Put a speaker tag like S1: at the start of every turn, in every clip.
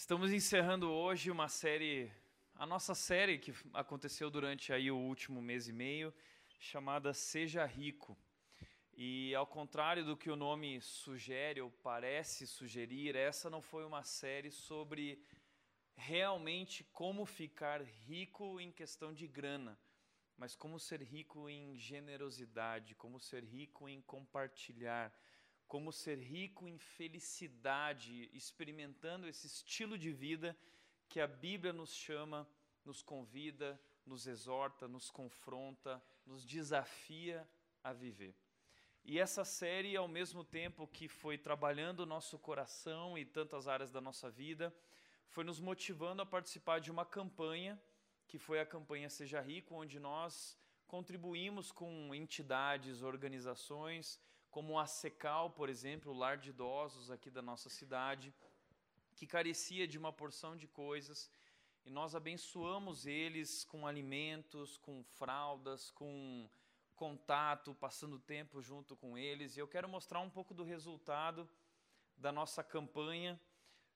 S1: Estamos encerrando hoje uma série, a nossa série que aconteceu durante aí o último mês e meio, chamada Seja Rico. E ao contrário do que o nome sugere ou parece sugerir, essa não foi uma série sobre realmente como ficar rico em questão de grana, mas como ser rico em generosidade, como ser rico em compartilhar, como ser rico em felicidade, experimentando esse estilo de vida que a Bíblia nos chama, nos convida, nos exorta, nos confronta, nos desafia a viver. E essa série, ao mesmo tempo que foi trabalhando o nosso coração e tantas áreas da nossa vida, foi nos motivando a participar de uma campanha, que foi a campanha Seja Rico, onde nós contribuímos com entidades, organizações, como a Secal, por exemplo, o lar de idosos aqui da nossa cidade, que carecia de uma porção de coisas, e nós abençoamos eles com alimentos, com fraldas, com contato, passando tempo junto com eles. E eu quero mostrar um pouco do resultado da nossa campanha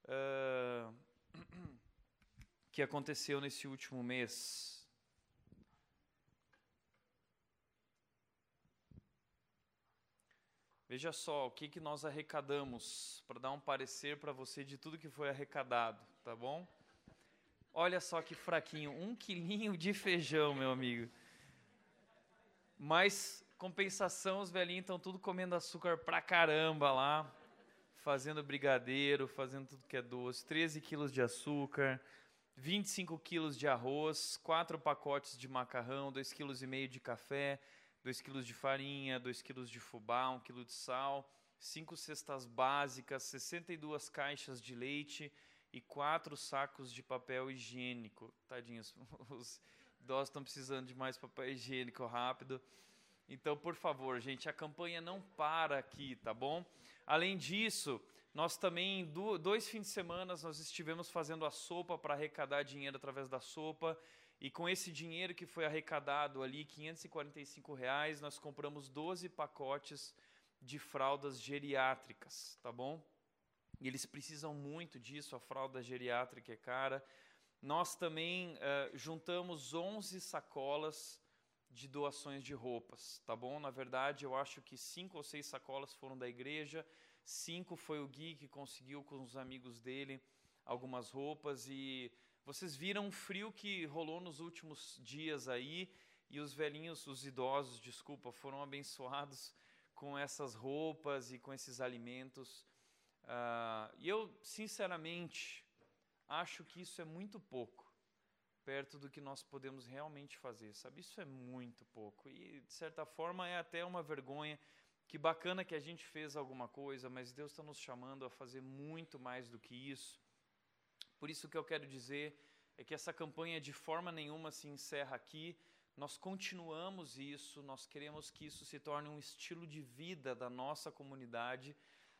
S1: uh, que aconteceu nesse último mês. Veja só o que, que nós arrecadamos, para dar um parecer para você de tudo que foi arrecadado, tá bom? Olha só que fraquinho, um quilinho de feijão, meu amigo. Mas, compensação, os velhinhos estão tudo comendo açúcar pra caramba lá, fazendo brigadeiro, fazendo tudo que é doce. 13 quilos de açúcar, 25 quilos de arroz, 4 pacotes de macarrão, 2,5 kg de café, 2 quilos de farinha, 2 quilos de fubá, 1 quilo de sal, 5 cestas básicas, 62 caixas de leite e 4 sacos de papel higiênico. Tadinhos, os idosos estão precisando de mais papel higiênico rápido. Então, por favor, gente, a campanha não para aqui, tá bom? Além disso, nós também, dois fins de semana, nós estivemos fazendo a sopa para arrecadar dinheiro através da sopa. E com esse dinheiro que foi arrecadado ali, 545 reais, nós compramos 12 pacotes de fraldas geriátricas, tá bom? E eles precisam muito disso, a fralda geriátrica é cara. Nós também uh, juntamos 11 sacolas de doações de roupas, tá bom? Na verdade, eu acho que cinco ou seis sacolas foram da igreja, cinco foi o Gui que conseguiu com os amigos dele algumas roupas e vocês viram o frio que rolou nos últimos dias aí e os velhinhos, os idosos, desculpa, foram abençoados com essas roupas e com esses alimentos. Uh, e eu, sinceramente, acho que isso é muito pouco perto do que nós podemos realmente fazer, sabe? Isso é muito pouco e, de certa forma, é até uma vergonha. Que bacana que a gente fez alguma coisa, mas Deus está nos chamando a fazer muito mais do que isso. Por isso que eu quero dizer é que essa campanha de forma nenhuma se encerra aqui. Nós continuamos isso, nós queremos que isso se torne um estilo de vida da nossa comunidade,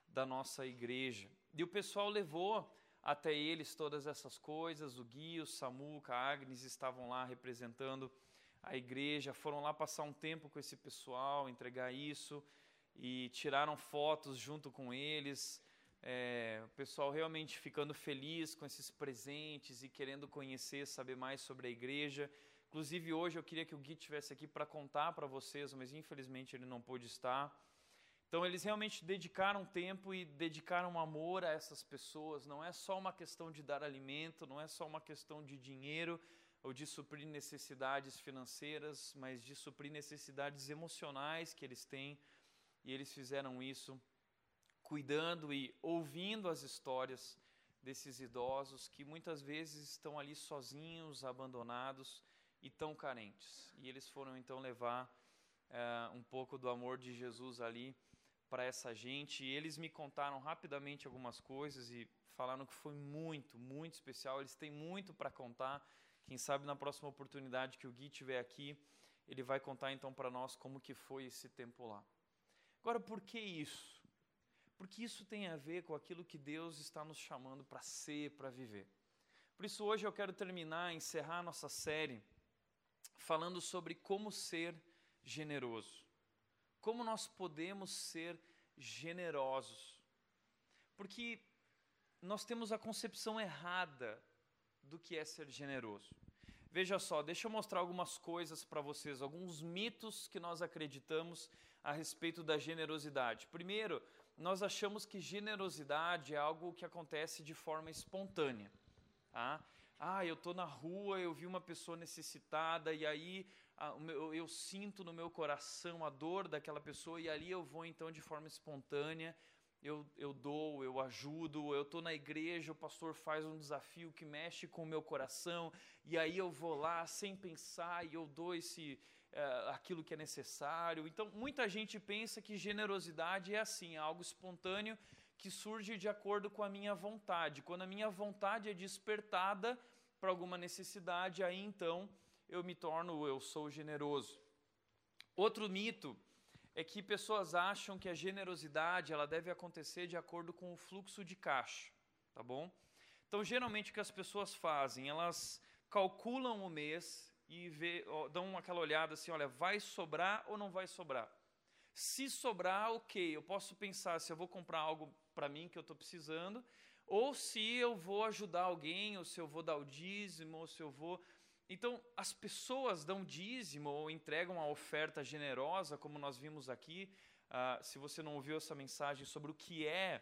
S1: da nossa igreja. E o pessoal levou até eles todas essas coisas, o Gui, o Samuca, a Agnes estavam lá representando a igreja, foram lá passar um tempo com esse pessoal, entregar isso e tiraram fotos junto com eles. É, o pessoal realmente ficando feliz com esses presentes e querendo conhecer, saber mais sobre a igreja. Inclusive, hoje eu queria que o Gui estivesse aqui para contar para vocês, mas infelizmente ele não pôde estar. Então, eles realmente dedicaram tempo e dedicaram amor a essas pessoas. Não é só uma questão de dar alimento, não é só uma questão de dinheiro ou de suprir necessidades financeiras, mas de suprir necessidades emocionais que eles têm. E eles fizeram isso cuidando e ouvindo as histórias desses idosos que muitas vezes estão ali sozinhos, abandonados e tão carentes. E eles foram então levar uh, um pouco do amor de Jesus ali para essa gente. E eles me contaram rapidamente algumas coisas e falaram que foi muito, muito especial. Eles têm muito para contar. Quem sabe na próxima oportunidade que o Gui estiver aqui, ele vai contar então para nós como que foi esse tempo lá. Agora, por que isso? Porque isso tem a ver com aquilo que Deus está nos chamando para ser, para viver. Por isso, hoje eu quero terminar, encerrar a nossa série, falando sobre como ser generoso. Como nós podemos ser generosos. Porque nós temos a concepção errada do que é ser generoso. Veja só, deixa eu mostrar algumas coisas para vocês, alguns mitos que nós acreditamos a respeito da generosidade. Primeiro, nós achamos que generosidade é algo que acontece de forma espontânea. Tá? Ah, eu estou na rua, eu vi uma pessoa necessitada e aí ah, eu, eu sinto no meu coração a dor daquela pessoa e ali eu vou então de forma espontânea eu, eu dou, eu ajudo, eu estou na igreja, o pastor faz um desafio que mexe com o meu coração, e aí eu vou lá sem pensar e eu dou esse, uh, aquilo que é necessário. Então, muita gente pensa que generosidade é assim, é algo espontâneo que surge de acordo com a minha vontade. Quando a minha vontade é despertada para alguma necessidade, aí então eu me torno, eu sou generoso. Outro mito é que pessoas acham que a generosidade ela deve acontecer de acordo com o fluxo de caixa, tá bom? Então, geralmente o que as pessoas fazem, elas calculam o mês e vê, ó, dão aquela olhada assim, olha, vai sobrar ou não vai sobrar? Se sobrar, ok, eu posso pensar se eu vou comprar algo para mim que eu estou precisando, ou se eu vou ajudar alguém, ou se eu vou dar o dízimo, ou se eu vou então, as pessoas dão dízimo ou entregam a oferta generosa, como nós vimos aqui. Uh, se você não ouviu essa mensagem sobre o que é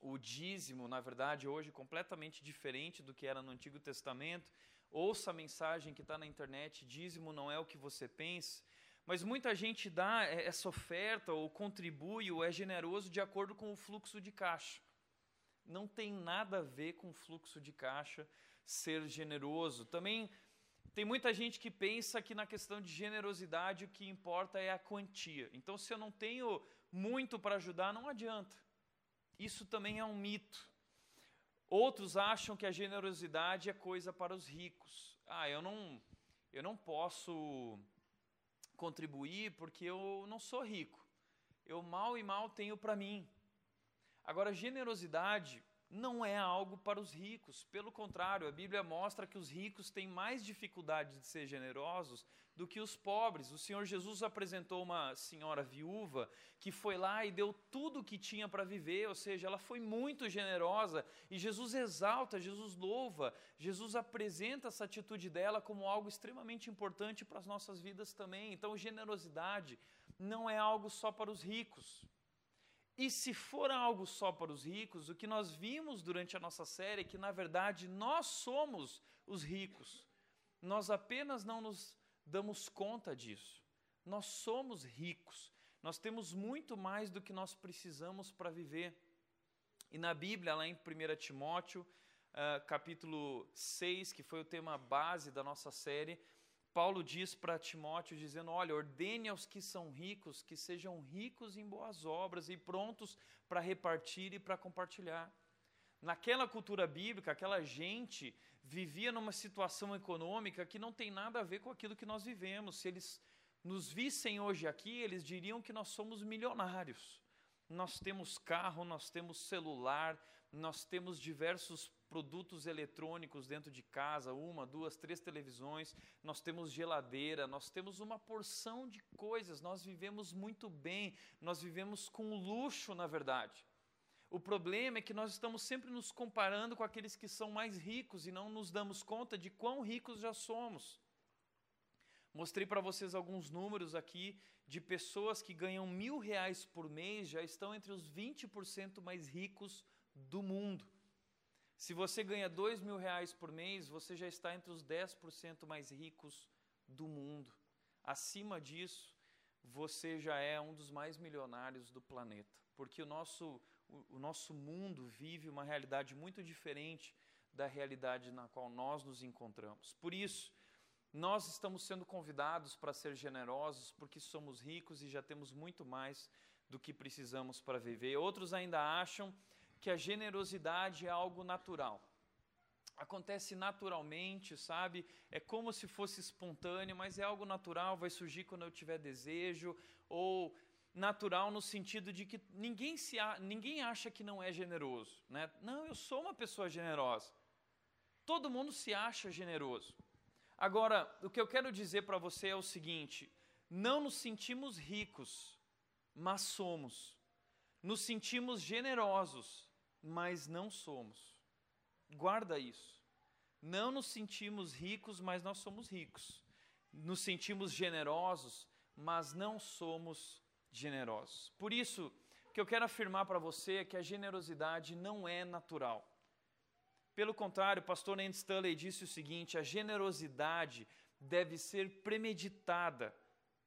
S1: o dízimo, na verdade, hoje completamente diferente do que era no Antigo Testamento, ouça a mensagem que está na internet: dízimo não é o que você pensa. Mas muita gente dá essa oferta, ou contribui, ou é generoso de acordo com o fluxo de caixa. Não tem nada a ver com o fluxo de caixa ser generoso. Também tem muita gente que pensa que na questão de generosidade o que importa é a quantia. Então, se eu não tenho muito para ajudar, não adianta. Isso também é um mito. Outros acham que a generosidade é coisa para os ricos. Ah, eu não, eu não posso contribuir porque eu não sou rico. Eu mal e mal tenho para mim. Agora, generosidade não é algo para os ricos. Pelo contrário, a Bíblia mostra que os ricos têm mais dificuldade de ser generosos do que os pobres. O Senhor Jesus apresentou uma senhora viúva que foi lá e deu tudo o que tinha para viver, ou seja, ela foi muito generosa e Jesus exalta, Jesus louva, Jesus apresenta essa atitude dela como algo extremamente importante para as nossas vidas também. Então, generosidade não é algo só para os ricos. E se for algo só para os ricos, o que nós vimos durante a nossa série é que, na verdade, nós somos os ricos. Nós apenas não nos damos conta disso. Nós somos ricos. Nós temos muito mais do que nós precisamos para viver. E na Bíblia, lá em 1 Timóteo, uh, capítulo 6, que foi o tema base da nossa série, Paulo diz para Timóteo, dizendo: Olha, ordene aos que são ricos que sejam ricos em boas obras e prontos para repartir e para compartilhar. Naquela cultura bíblica, aquela gente vivia numa situação econômica que não tem nada a ver com aquilo que nós vivemos. Se eles nos vissem hoje aqui, eles diriam que nós somos milionários. Nós temos carro, nós temos celular, nós temos diversos produtos eletrônicos dentro de casa, uma, duas, três televisões, nós temos geladeira, nós temos uma porção de coisas, nós vivemos muito bem, nós vivemos com luxo, na verdade. O problema é que nós estamos sempre nos comparando com aqueles que são mais ricos e não nos damos conta de quão ricos já somos. Mostrei para vocês alguns números aqui de pessoas que ganham mil reais por mês, já estão entre os 20% mais ricos do mundo. Se você ganha dois mil reais por mês, você já está entre os 10% mais ricos do mundo. Acima disso, você já é um dos mais milionários do planeta. Porque o nosso, o, o nosso mundo vive uma realidade muito diferente da realidade na qual nós nos encontramos. Por isso, nós estamos sendo convidados para ser generosos, porque somos ricos e já temos muito mais do que precisamos para viver. Outros ainda acham que a generosidade é algo natural. Acontece naturalmente, sabe? É como se fosse espontâneo, mas é algo natural, vai surgir quando eu tiver desejo, ou natural no sentido de que ninguém, se ninguém acha que não é generoso. Né? Não, eu sou uma pessoa generosa. Todo mundo se acha generoso. Agora, o que eu quero dizer para você é o seguinte: não nos sentimos ricos, mas somos. Nos sentimos generosos, mas não somos. Guarda isso. Não nos sentimos ricos, mas nós somos ricos. Nos sentimos generosos, mas não somos generosos. Por isso, o que eu quero afirmar para você é que a generosidade não é natural. Pelo contrário, o pastor Nate Stanley disse o seguinte: a generosidade deve ser premeditada,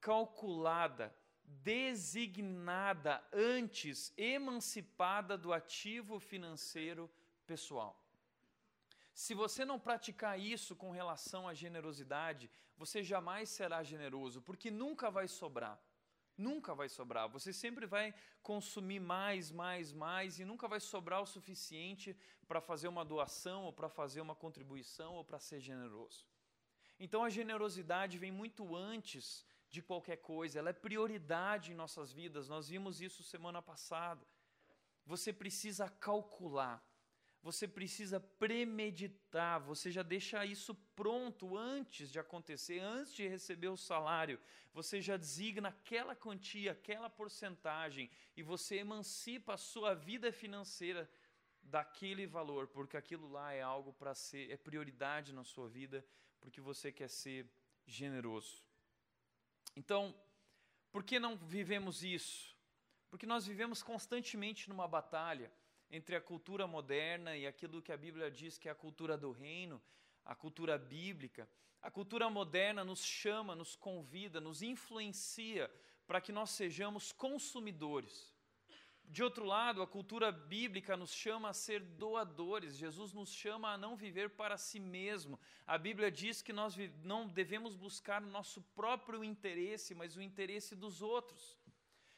S1: calculada, designada antes, emancipada do ativo financeiro pessoal. Se você não praticar isso com relação à generosidade, você jamais será generoso, porque nunca vai sobrar. Nunca vai sobrar. Você sempre vai consumir mais, mais, mais e nunca vai sobrar o suficiente para fazer uma doação ou para fazer uma contribuição ou para ser generoso. Então a generosidade vem muito antes de qualquer coisa, ela é prioridade em nossas vidas. Nós vimos isso semana passada. Você precisa calcular você precisa premeditar, você já deixa isso pronto antes de acontecer, antes de receber o salário. Você já designa aquela quantia, aquela porcentagem e você emancipa a sua vida financeira daquele valor, porque aquilo lá é algo para ser, é prioridade na sua vida, porque você quer ser generoso. Então, por que não vivemos isso? Porque nós vivemos constantemente numa batalha entre a cultura moderna e aquilo que a Bíblia diz que é a cultura do reino, a cultura bíblica. A cultura moderna nos chama, nos convida, nos influencia para que nós sejamos consumidores. De outro lado, a cultura bíblica nos chama a ser doadores. Jesus nos chama a não viver para si mesmo. A Bíblia diz que nós não devemos buscar nosso próprio interesse, mas o interesse dos outros.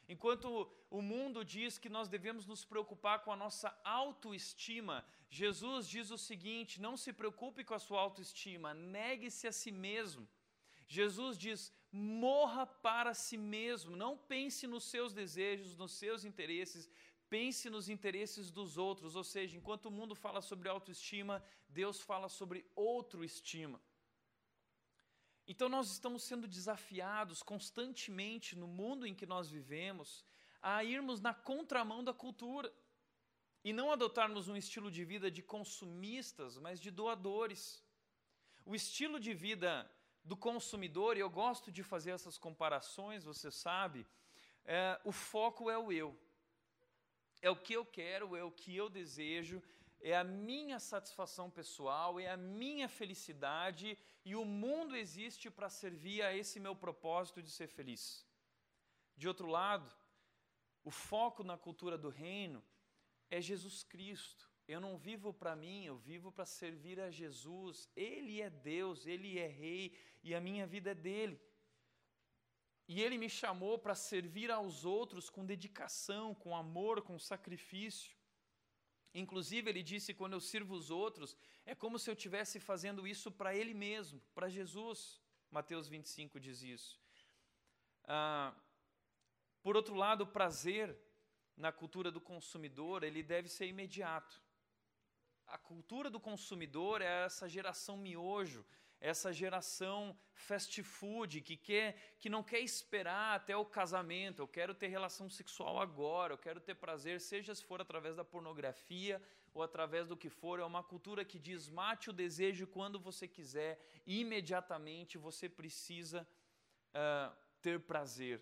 S1: Enquanto o mundo diz que nós devemos nos preocupar com a nossa autoestima, Jesus diz o seguinte: não se preocupe com a sua autoestima, negue-se a si mesmo. Jesus diz: morra para si mesmo, não pense nos seus desejos, nos seus interesses, pense nos interesses dos outros. Ou seja, enquanto o mundo fala sobre autoestima, Deus fala sobre outro estima. Então nós estamos sendo desafiados constantemente no mundo em que nós vivemos a irmos na contramão da cultura e não adotarmos um estilo de vida de consumistas, mas de doadores. O estilo de vida do consumidor, e eu gosto de fazer essas comparações, você sabe, é, o foco é o eu. É o que eu quero, é o que eu desejo, é a minha satisfação pessoal, é a minha felicidade e o mundo existe para servir a esse meu propósito de ser feliz. De outro lado, o foco na cultura do reino é Jesus Cristo. Eu não vivo para mim, eu vivo para servir a Jesus. Ele é Deus, ele é Rei e a minha vida é dele. E ele me chamou para servir aos outros com dedicação, com amor, com sacrifício. Inclusive, ele disse: quando eu sirvo os outros, é como se eu estivesse fazendo isso para ele mesmo, para Jesus. Mateus 25 diz isso. Ah, por outro lado, o prazer na cultura do consumidor, ele deve ser imediato. A cultura do consumidor é essa geração miojo, essa geração fast food que quer que não quer esperar até o casamento. Eu quero ter relação sexual agora, eu quero ter prazer, seja se for através da pornografia ou através do que for. É uma cultura que diz mate o desejo quando você quiser, imediatamente você precisa uh, ter prazer.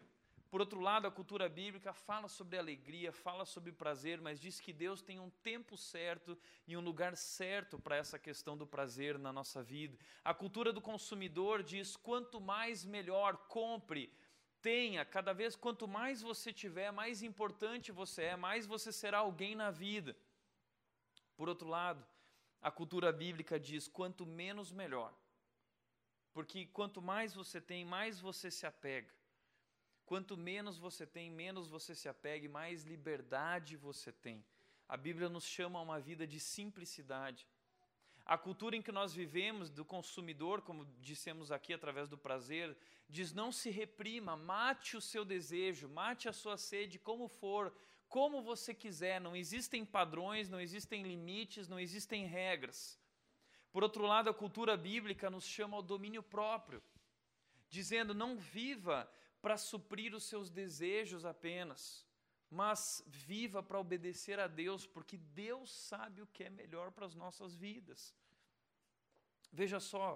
S1: Por outro lado, a cultura bíblica fala sobre alegria, fala sobre prazer, mas diz que Deus tem um tempo certo e um lugar certo para essa questão do prazer na nossa vida. A cultura do consumidor diz: quanto mais melhor, compre, tenha, cada vez quanto mais você tiver, mais importante você é, mais você será alguém na vida. Por outro lado, a cultura bíblica diz: quanto menos, melhor. Porque quanto mais você tem, mais você se apega. Quanto menos você tem, menos você se apegue, mais liberdade você tem. A Bíblia nos chama a uma vida de simplicidade. A cultura em que nós vivemos, do consumidor, como dissemos aqui através do prazer, diz: não se reprima, mate o seu desejo, mate a sua sede, como for, como você quiser. Não existem padrões, não existem limites, não existem regras. Por outro lado, a cultura bíblica nos chama ao domínio próprio, dizendo: não viva para suprir os seus desejos apenas. mas viva para obedecer a Deus, porque Deus sabe o que é melhor para as nossas vidas. Veja só,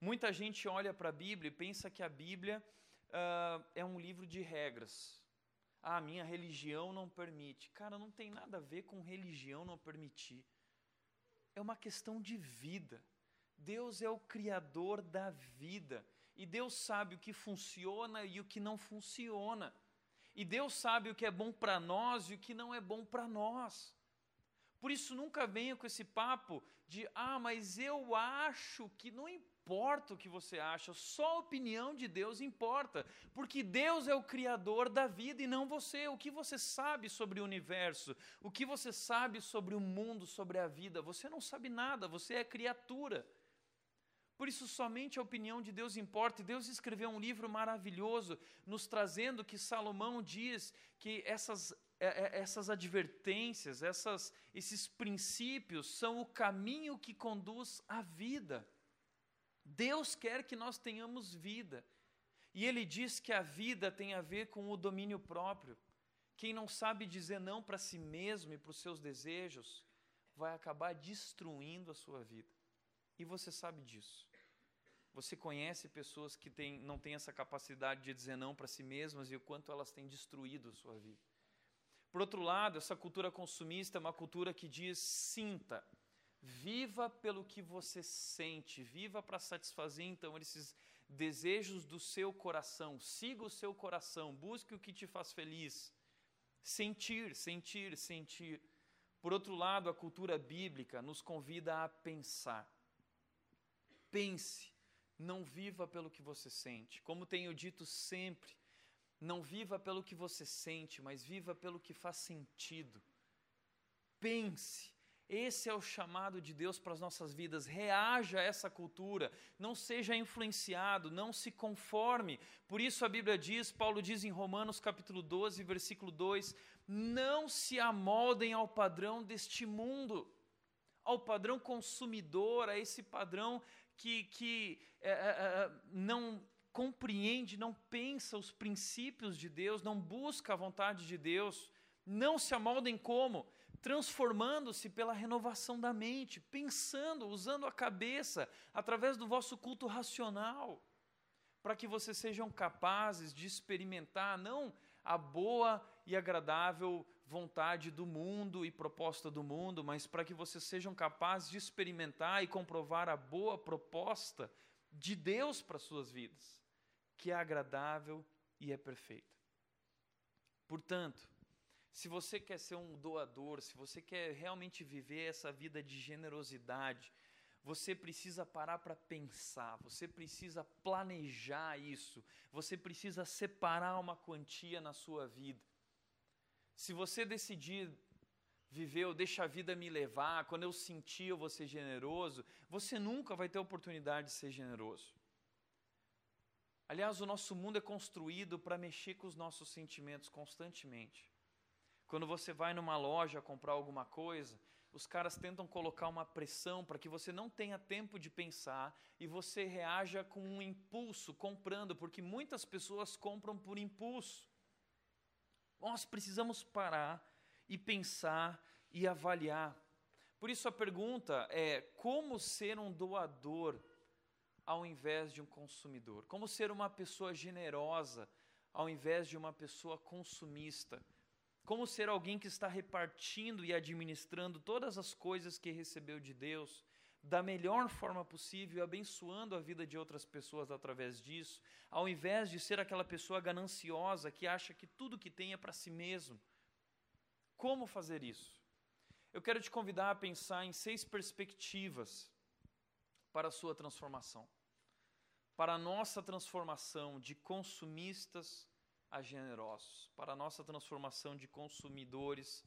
S1: muita gente olha para a Bíblia e pensa que a Bíblia uh, é um livro de regras. Ah, minha religião não permite. Cara, não tem nada a ver com religião não permitir. É uma questão de vida. Deus é o criador da vida. E Deus sabe o que funciona e o que não funciona. E Deus sabe o que é bom para nós e o que não é bom para nós. Por isso, nunca venha com esse papo de, ah, mas eu acho que não importa o que você acha, só a opinião de Deus importa, porque Deus é o criador da vida e não você. O que você sabe sobre o universo, o que você sabe sobre o mundo, sobre a vida, você não sabe nada, você é criatura. Por isso, somente a opinião de Deus importa. E Deus escreveu um livro maravilhoso, nos trazendo que Salomão diz que essas, é, é, essas advertências, essas, esses princípios são o caminho que conduz à vida. Deus quer que nós tenhamos vida. E Ele diz que a vida tem a ver com o domínio próprio. Quem não sabe dizer não para si mesmo e para os seus desejos, vai acabar destruindo a sua vida. E você sabe disso. Você conhece pessoas que não têm essa capacidade de dizer não para si mesmas e o quanto elas têm destruído a sua vida. Por outro lado, essa cultura consumista é uma cultura que diz: sinta, viva pelo que você sente, viva para satisfazer então esses desejos do seu coração, siga o seu coração, busque o que te faz feliz. Sentir, sentir, sentir. Por outro lado, a cultura bíblica nos convida a pensar. Pense, não viva pelo que você sente. Como tenho dito sempre, não viva pelo que você sente, mas viva pelo que faz sentido. Pense. Esse é o chamado de Deus para as nossas vidas. Reaja a essa cultura, não seja influenciado, não se conforme. Por isso a Bíblia diz, Paulo diz em Romanos capítulo 12, versículo 2: Não se amoldem ao padrão deste mundo, ao padrão consumidor, a esse padrão que, que é, é, é, não compreende, não pensa os princípios de Deus, não busca a vontade de Deus, não se amoldem como? Transformando-se pela renovação da mente, pensando, usando a cabeça, através do vosso culto racional, para que vocês sejam capazes de experimentar não a boa e agradável vontade do mundo e proposta do mundo, mas para que vocês sejam capazes de experimentar e comprovar a boa proposta de Deus para suas vidas, que é agradável e é perfeita. Portanto, se você quer ser um doador, se você quer realmente viver essa vida de generosidade, você precisa parar para pensar, você precisa planejar isso, você precisa separar uma quantia na sua vida. Se você decidir viver ou deixa a vida me levar, quando eu sentir eu vou ser generoso, você nunca vai ter oportunidade de ser generoso. Aliás, o nosso mundo é construído para mexer com os nossos sentimentos constantemente. Quando você vai numa loja comprar alguma coisa, os caras tentam colocar uma pressão para que você não tenha tempo de pensar e você reaja com um impulso comprando, porque muitas pessoas compram por impulso. Nós precisamos parar e pensar e avaliar. Por isso a pergunta é: como ser um doador ao invés de um consumidor? Como ser uma pessoa generosa ao invés de uma pessoa consumista? Como ser alguém que está repartindo e administrando todas as coisas que recebeu de Deus da melhor forma possível, abençoando a vida de outras pessoas através disso, ao invés de ser aquela pessoa gananciosa que acha que tudo que tem é para si mesmo. Como fazer isso? Eu quero te convidar a pensar em seis perspectivas para a sua transformação. Para a nossa transformação de consumistas a generosos, para a nossa transformação de consumidores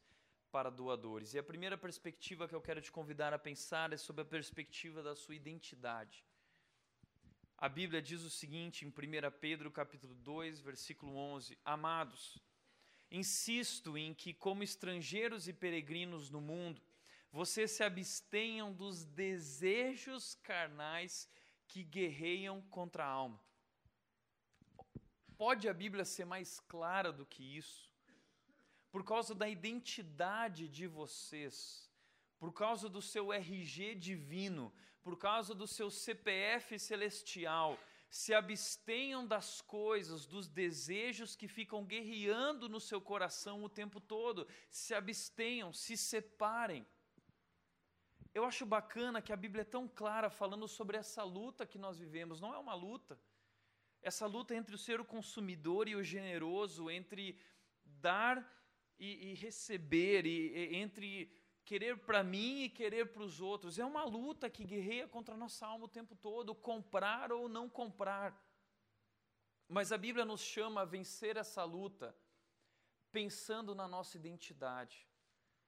S1: para doadores. E a primeira perspectiva que eu quero te convidar a pensar é sobre a perspectiva da sua identidade. A Bíblia diz o seguinte em 1 Pedro capítulo 2, versículo 11: Amados, insisto em que como estrangeiros e peregrinos no mundo, vocês se abstenham dos desejos carnais que guerreiam contra a alma. Pode a Bíblia ser mais clara do que isso? Por causa da identidade de vocês, por causa do seu RG divino, por causa do seu CPF celestial, se abstenham das coisas, dos desejos que ficam guerreando no seu coração o tempo todo. Se abstenham, se separem. Eu acho bacana que a Bíblia é tão clara falando sobre essa luta que nós vivemos. Não é uma luta. Essa luta entre o ser o consumidor e o generoso, entre dar e, e receber, e, e, entre querer para mim e querer para os outros. É uma luta que guerreia contra a nossa alma o tempo todo, comprar ou não comprar. Mas a Bíblia nos chama a vencer essa luta pensando na nossa identidade,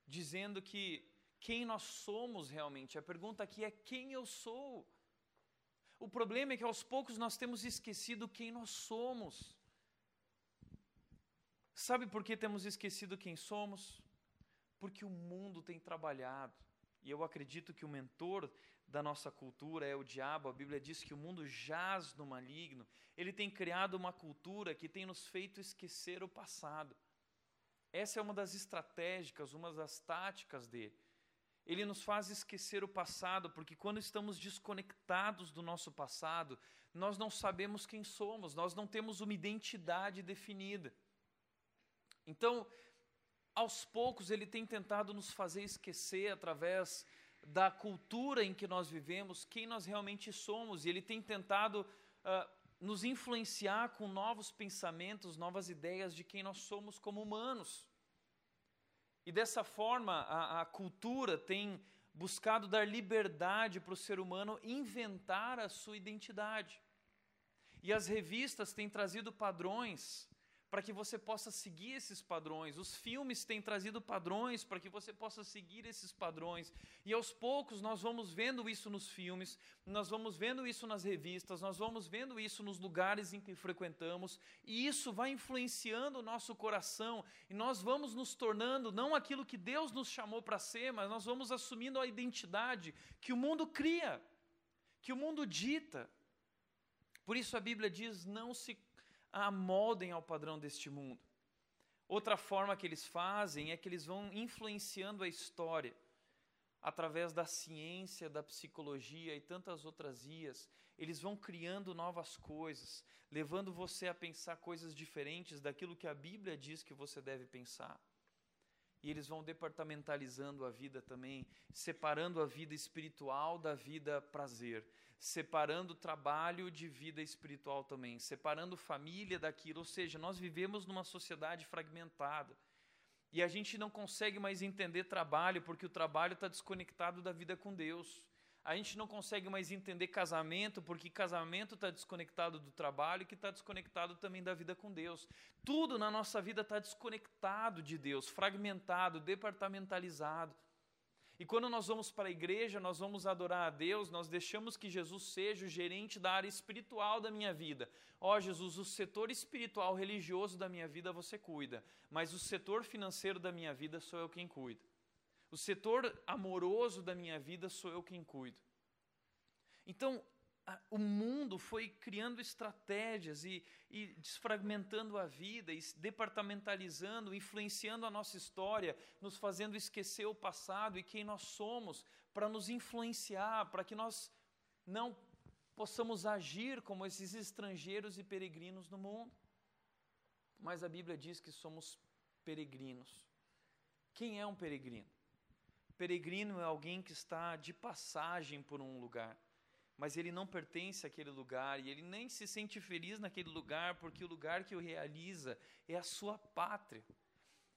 S1: dizendo que quem nós somos realmente. A pergunta aqui é quem eu sou. O problema é que aos poucos nós temos esquecido quem nós somos. Sabe por que temos esquecido quem somos? Porque o mundo tem trabalhado. E eu acredito que o mentor da nossa cultura é o diabo. A Bíblia diz que o mundo jaz no maligno. Ele tem criado uma cultura que tem nos feito esquecer o passado. Essa é uma das estratégicas, uma das táticas dele. Ele nos faz esquecer o passado, porque quando estamos desconectados do nosso passado, nós não sabemos quem somos, nós não temos uma identidade definida. Então, aos poucos ele tem tentado nos fazer esquecer através da cultura em que nós vivemos quem nós realmente somos, e ele tem tentado uh, nos influenciar com novos pensamentos, novas ideias de quem nós somos como humanos. E dessa forma, a, a cultura tem buscado dar liberdade para o ser humano inventar a sua identidade. E as revistas têm trazido padrões para que você possa seguir esses padrões. Os filmes têm trazido padrões para que você possa seguir esses padrões. E aos poucos nós vamos vendo isso nos filmes, nós vamos vendo isso nas revistas, nós vamos vendo isso nos lugares em que frequentamos, e isso vai influenciando o nosso coração, e nós vamos nos tornando não aquilo que Deus nos chamou para ser, mas nós vamos assumindo a identidade que o mundo cria, que o mundo dita. Por isso a Bíblia diz: não se amoldem ao padrão deste mundo. Outra forma que eles fazem é que eles vão influenciando a história através da ciência, da psicologia e tantas outras ias. Eles vão criando novas coisas, levando você a pensar coisas diferentes daquilo que a Bíblia diz que você deve pensar. E eles vão departamentalizando a vida também, separando a vida espiritual da vida prazer, separando trabalho de vida espiritual também, separando família daquilo. Ou seja, nós vivemos numa sociedade fragmentada. E a gente não consegue mais entender trabalho porque o trabalho está desconectado da vida com Deus. A gente não consegue mais entender casamento porque casamento está desconectado do trabalho que está desconectado também da vida com Deus. Tudo na nossa vida está desconectado de Deus, fragmentado, departamentalizado. E quando nós vamos para a igreja, nós vamos adorar a Deus, nós deixamos que Jesus seja o gerente da área espiritual da minha vida. Ó oh, Jesus, o setor espiritual religioso da minha vida você cuida, mas o setor financeiro da minha vida sou eu quem cuida. O setor amoroso da minha vida sou eu quem cuido. Então, o mundo foi criando estratégias e, e, desfragmentando a vida, e departamentalizando, influenciando a nossa história, nos fazendo esquecer o passado e quem nós somos, para nos influenciar, para que nós não possamos agir como esses estrangeiros e peregrinos no mundo. Mas a Bíblia diz que somos peregrinos. Quem é um peregrino? Peregrino é alguém que está de passagem por um lugar mas ele não pertence àquele lugar e ele nem se sente feliz naquele lugar, porque o lugar que o realiza é a sua pátria.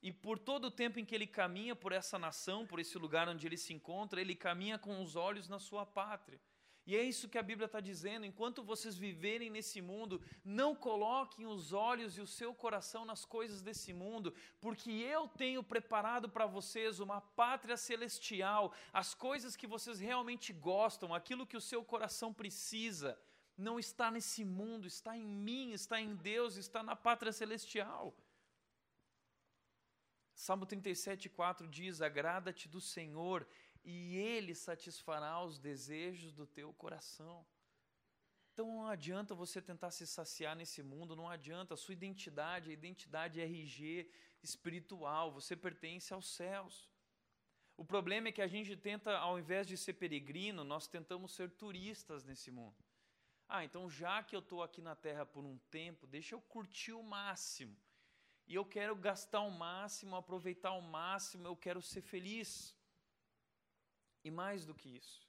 S1: E por todo o tempo em que ele caminha por essa nação, por esse lugar onde ele se encontra, ele caminha com os olhos na sua pátria. E é isso que a Bíblia está dizendo: enquanto vocês viverem nesse mundo, não coloquem os olhos e o seu coração nas coisas desse mundo, porque eu tenho preparado para vocês uma pátria celestial, as coisas que vocês realmente gostam, aquilo que o seu coração precisa, não está nesse mundo, está em mim, está em Deus, está na pátria celestial. Salmo 37,4 diz: Agrada-te do Senhor e Ele satisfará os desejos do teu coração. Então não adianta você tentar se saciar nesse mundo, não adianta. A sua identidade, a identidade RG espiritual, você pertence aos céus. O problema é que a gente tenta, ao invés de ser peregrino, nós tentamos ser turistas nesse mundo. Ah, então já que eu estou aqui na Terra por um tempo, deixa eu curtir o máximo. E eu quero gastar o máximo, aproveitar o máximo, eu quero ser feliz. E mais do que isso,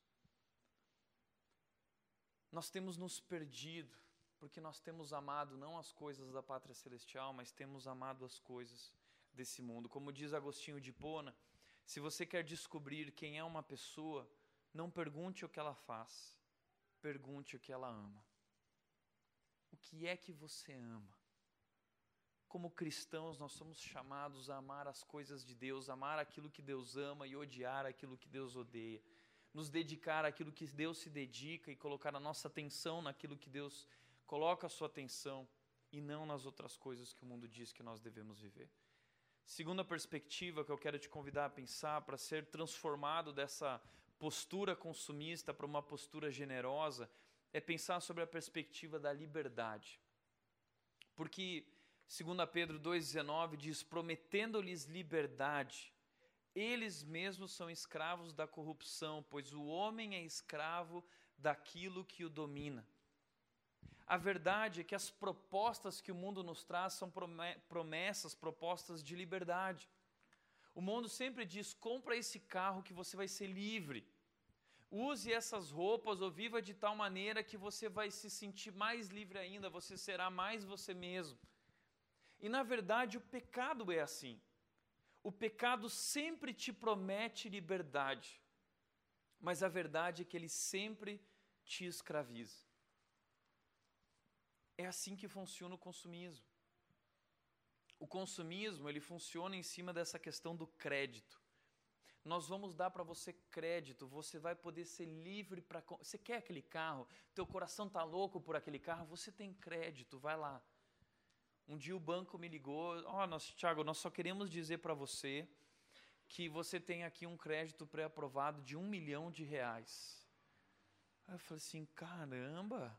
S1: nós temos nos perdido, porque nós temos amado não as coisas da pátria celestial, mas temos amado as coisas desse mundo. Como diz Agostinho de Pona, se você quer descobrir quem é uma pessoa, não pergunte o que ela faz, pergunte o que ela ama. O que é que você ama? Como cristãos, nós somos chamados a amar as coisas de Deus, amar aquilo que Deus ama e odiar aquilo que Deus odeia nos dedicar àquilo que Deus se dedica e colocar a nossa atenção naquilo que Deus coloca a sua atenção e não nas outras coisas que o mundo diz que nós devemos viver. Segunda perspectiva que eu quero te convidar a pensar para ser transformado dessa postura consumista para uma postura generosa é pensar sobre a perspectiva da liberdade. Porque, segundo Pedro 2,19, diz, prometendo-lhes liberdade, eles mesmos são escravos da corrupção, pois o homem é escravo daquilo que o domina. A verdade é que as propostas que o mundo nos traz são promessas, propostas de liberdade. O mundo sempre diz: compra esse carro que você vai ser livre. Use essas roupas ou viva de tal maneira que você vai se sentir mais livre ainda, você será mais você mesmo. E na verdade, o pecado é assim o pecado sempre te promete liberdade, mas a verdade é que ele sempre te escraviza. É assim que funciona o consumismo. O consumismo, ele funciona em cima dessa questão do crédito. Nós vamos dar para você crédito, você vai poder ser livre para você quer aquele carro, teu coração tá louco por aquele carro, você tem crédito, vai lá. Um dia o banco me ligou, ó, oh, nós, Thiago, nós só queremos dizer para você que você tem aqui um crédito pré-aprovado de um milhão de reais. Aí eu falei assim, caramba,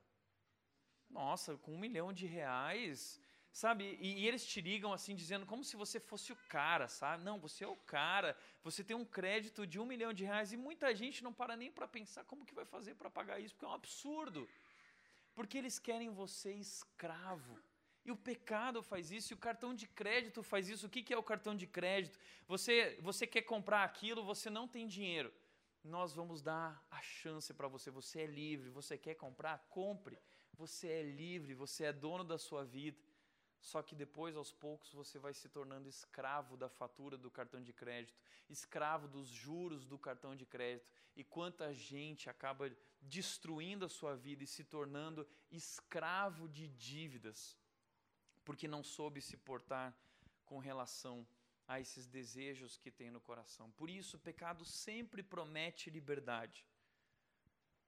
S1: nossa, com um milhão de reais, sabe? E, e, eles te ligam assim, dizendo como se você fosse o cara, sabe? Não, você é o cara, você tem um crédito de um milhão de reais e muita gente não para nem para pensar como que vai fazer para pagar isso, porque é um absurdo. Porque eles querem você escravo. E o pecado faz isso, e o cartão de crédito faz isso. O que é o cartão de crédito? Você, você quer comprar aquilo, você não tem dinheiro. Nós vamos dar a chance para você. Você é livre. Você quer comprar? Compre. Você é livre, você é dono da sua vida. Só que depois, aos poucos, você vai se tornando escravo da fatura do cartão de crédito, escravo dos juros do cartão de crédito. E quanta gente acaba destruindo a sua vida e se tornando escravo de dívidas porque não soube se portar com relação a esses desejos que tem no coração. Por isso, o pecado sempre promete liberdade,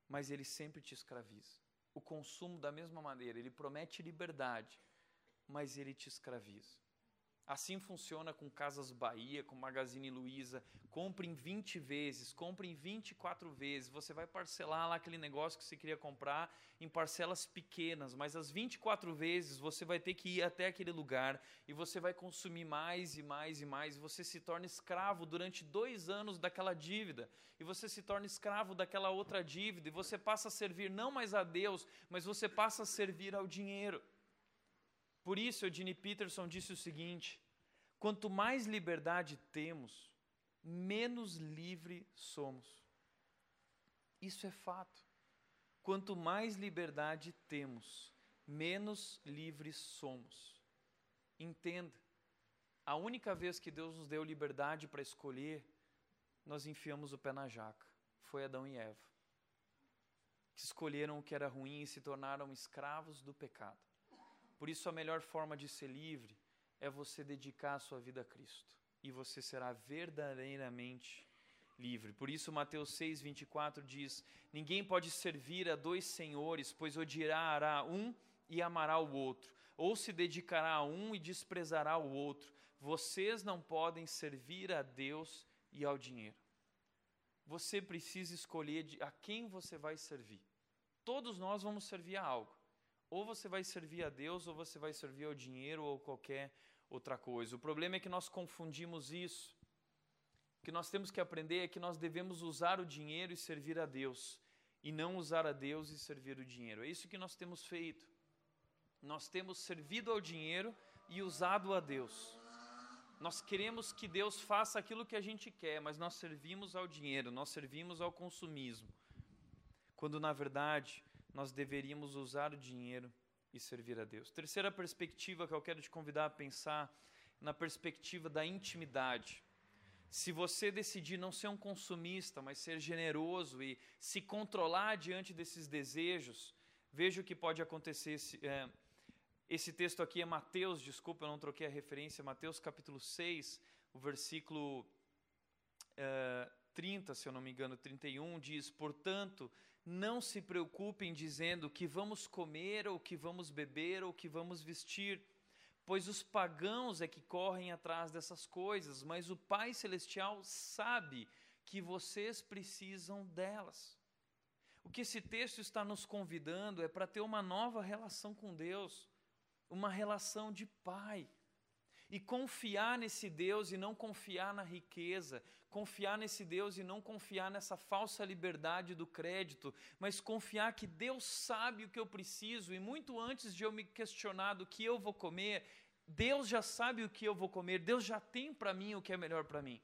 S1: mas ele sempre te escraviza. O consumo, da mesma maneira, ele promete liberdade, mas ele te escraviza. Assim funciona com Casas Bahia, com Magazine Luiza. Compre em 20 vezes, compre em 24 vezes. Você vai parcelar lá aquele negócio que você queria comprar em parcelas pequenas, mas as 24 vezes você vai ter que ir até aquele lugar e você vai consumir mais e mais e mais. E você se torna escravo durante dois anos daquela dívida. E você se torna escravo daquela outra dívida. E você passa a servir não mais a Deus, mas você passa a servir ao dinheiro. Por isso, Eugene Peterson disse o seguinte: quanto mais liberdade temos, menos livre somos. Isso é fato. Quanto mais liberdade temos, menos livres somos. Entenda, a única vez que Deus nos deu liberdade para escolher, nós enfiamos o pé na jaca. Foi Adão e Eva, que escolheram o que era ruim e se tornaram escravos do pecado. Por isso, a melhor forma de ser livre é você dedicar a sua vida a Cristo. E você será verdadeiramente livre. Por isso, Mateus 6, 24 diz: Ninguém pode servir a dois senhores, pois odiará um e amará o outro, ou se dedicará a um e desprezará o outro. Vocês não podem servir a Deus e ao dinheiro. Você precisa escolher a quem você vai servir. todos nós vamos servir a algo. Ou você vai servir a Deus, ou você vai servir ao dinheiro ou qualquer outra coisa. O problema é que nós confundimos isso. O que nós temos que aprender é que nós devemos usar o dinheiro e servir a Deus, e não usar a Deus e servir o dinheiro. É isso que nós temos feito. Nós temos servido ao dinheiro e usado a Deus. Nós queremos que Deus faça aquilo que a gente quer, mas nós servimos ao dinheiro, nós servimos ao consumismo. Quando na verdade nós deveríamos usar o dinheiro e servir a Deus. Terceira perspectiva que eu quero te convidar a pensar na perspectiva da intimidade. Se você decidir não ser um consumista, mas ser generoso e se controlar diante desses desejos, veja o que pode acontecer. Esse, é, esse texto aqui é Mateus, desculpa, eu não troquei a referência, Mateus capítulo 6, o versículo é, 30, se eu não me engano, 31, diz: Portanto, não se preocupem dizendo que vamos comer, ou que vamos beber, ou que vamos vestir, pois os pagãos é que correm atrás dessas coisas, mas o Pai Celestial sabe que vocês precisam delas. O que esse texto está nos convidando é para ter uma nova relação com Deus, uma relação de pai e confiar nesse Deus e não confiar na riqueza, confiar nesse Deus e não confiar nessa falsa liberdade do crédito, mas confiar que Deus sabe o que eu preciso e muito antes de eu me questionar do que eu vou comer, Deus já sabe o que eu vou comer, Deus já tem para mim o que é melhor para mim.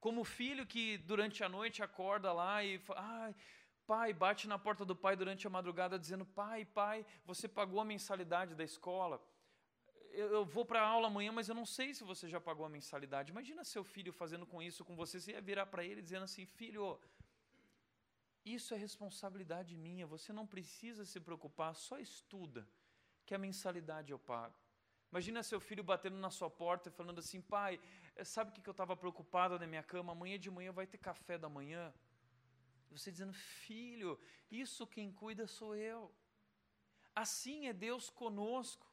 S1: Como filho que durante a noite acorda lá e fala, ah, pai, bate na porta do pai durante a madrugada dizendo: Pai, pai, você pagou a mensalidade da escola eu, eu vou para a aula amanhã, mas eu não sei se você já pagou a mensalidade. Imagina seu filho fazendo com isso com você, você ia virar para ele dizendo assim: Filho, isso é responsabilidade minha, você não precisa se preocupar, só estuda, que a mensalidade eu pago. Imagina seu filho batendo na sua porta e falando assim: Pai, eh, sabe o que eu estava preocupado na minha cama? Amanhã de manhã vai ter café da manhã. Você dizendo: Filho, isso quem cuida sou eu. Assim é Deus conosco.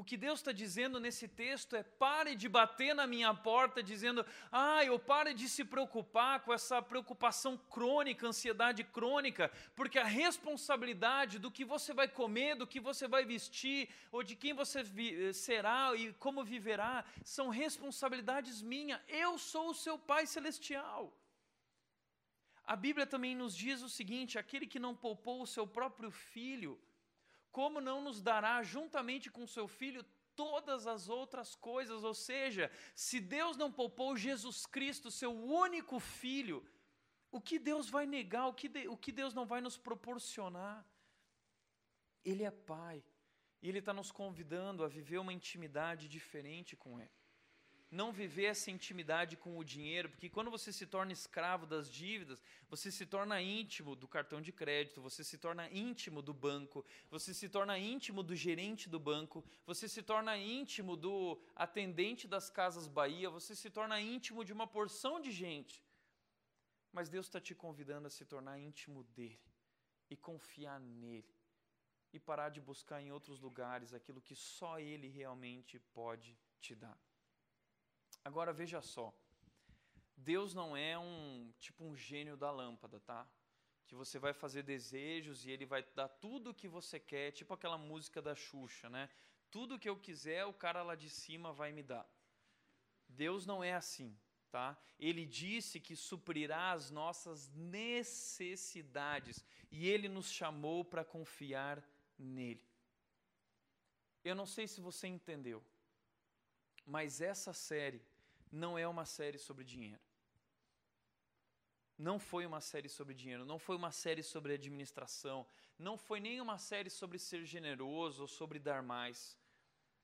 S1: O que Deus está dizendo nesse texto é: pare de bater na minha porta, dizendo, ah, eu pare de se preocupar com essa preocupação crônica, ansiedade crônica, porque a responsabilidade do que você vai comer, do que você vai vestir, ou de quem você será e como viverá, são responsabilidades minhas. Eu sou o seu Pai Celestial. A Bíblia também nos diz o seguinte: aquele que não poupou o seu próprio filho, como não nos dará juntamente com seu filho todas as outras coisas? Ou seja, se Deus não poupou Jesus Cristo, seu único filho, o que Deus vai negar, o que, de, o que Deus não vai nos proporcionar? Ele é Pai, e Ele está nos convidando a viver uma intimidade diferente com Ele não viver essa intimidade com o dinheiro, porque quando você se torna escravo das dívidas, você se torna íntimo do cartão de crédito, você se torna íntimo do banco, você se torna íntimo do gerente do banco, você se torna íntimo do atendente das Casas Bahia, você se torna íntimo de uma porção de gente. Mas Deus está te convidando a se tornar íntimo dele e confiar nele e parar de buscar em outros lugares aquilo que só ele realmente pode te dar. Agora veja só. Deus não é um tipo um gênio da lâmpada, tá? Que você vai fazer desejos e ele vai dar tudo o que você quer, tipo aquela música da Xuxa, né? Tudo que eu quiser, o cara lá de cima vai me dar. Deus não é assim, tá? Ele disse que suprirá as nossas necessidades e ele nos chamou para confiar nele. Eu não sei se você entendeu, mas essa série não é uma série sobre dinheiro. Não foi uma série sobre dinheiro, não foi uma série sobre administração, não foi nem uma série sobre ser generoso ou sobre dar mais.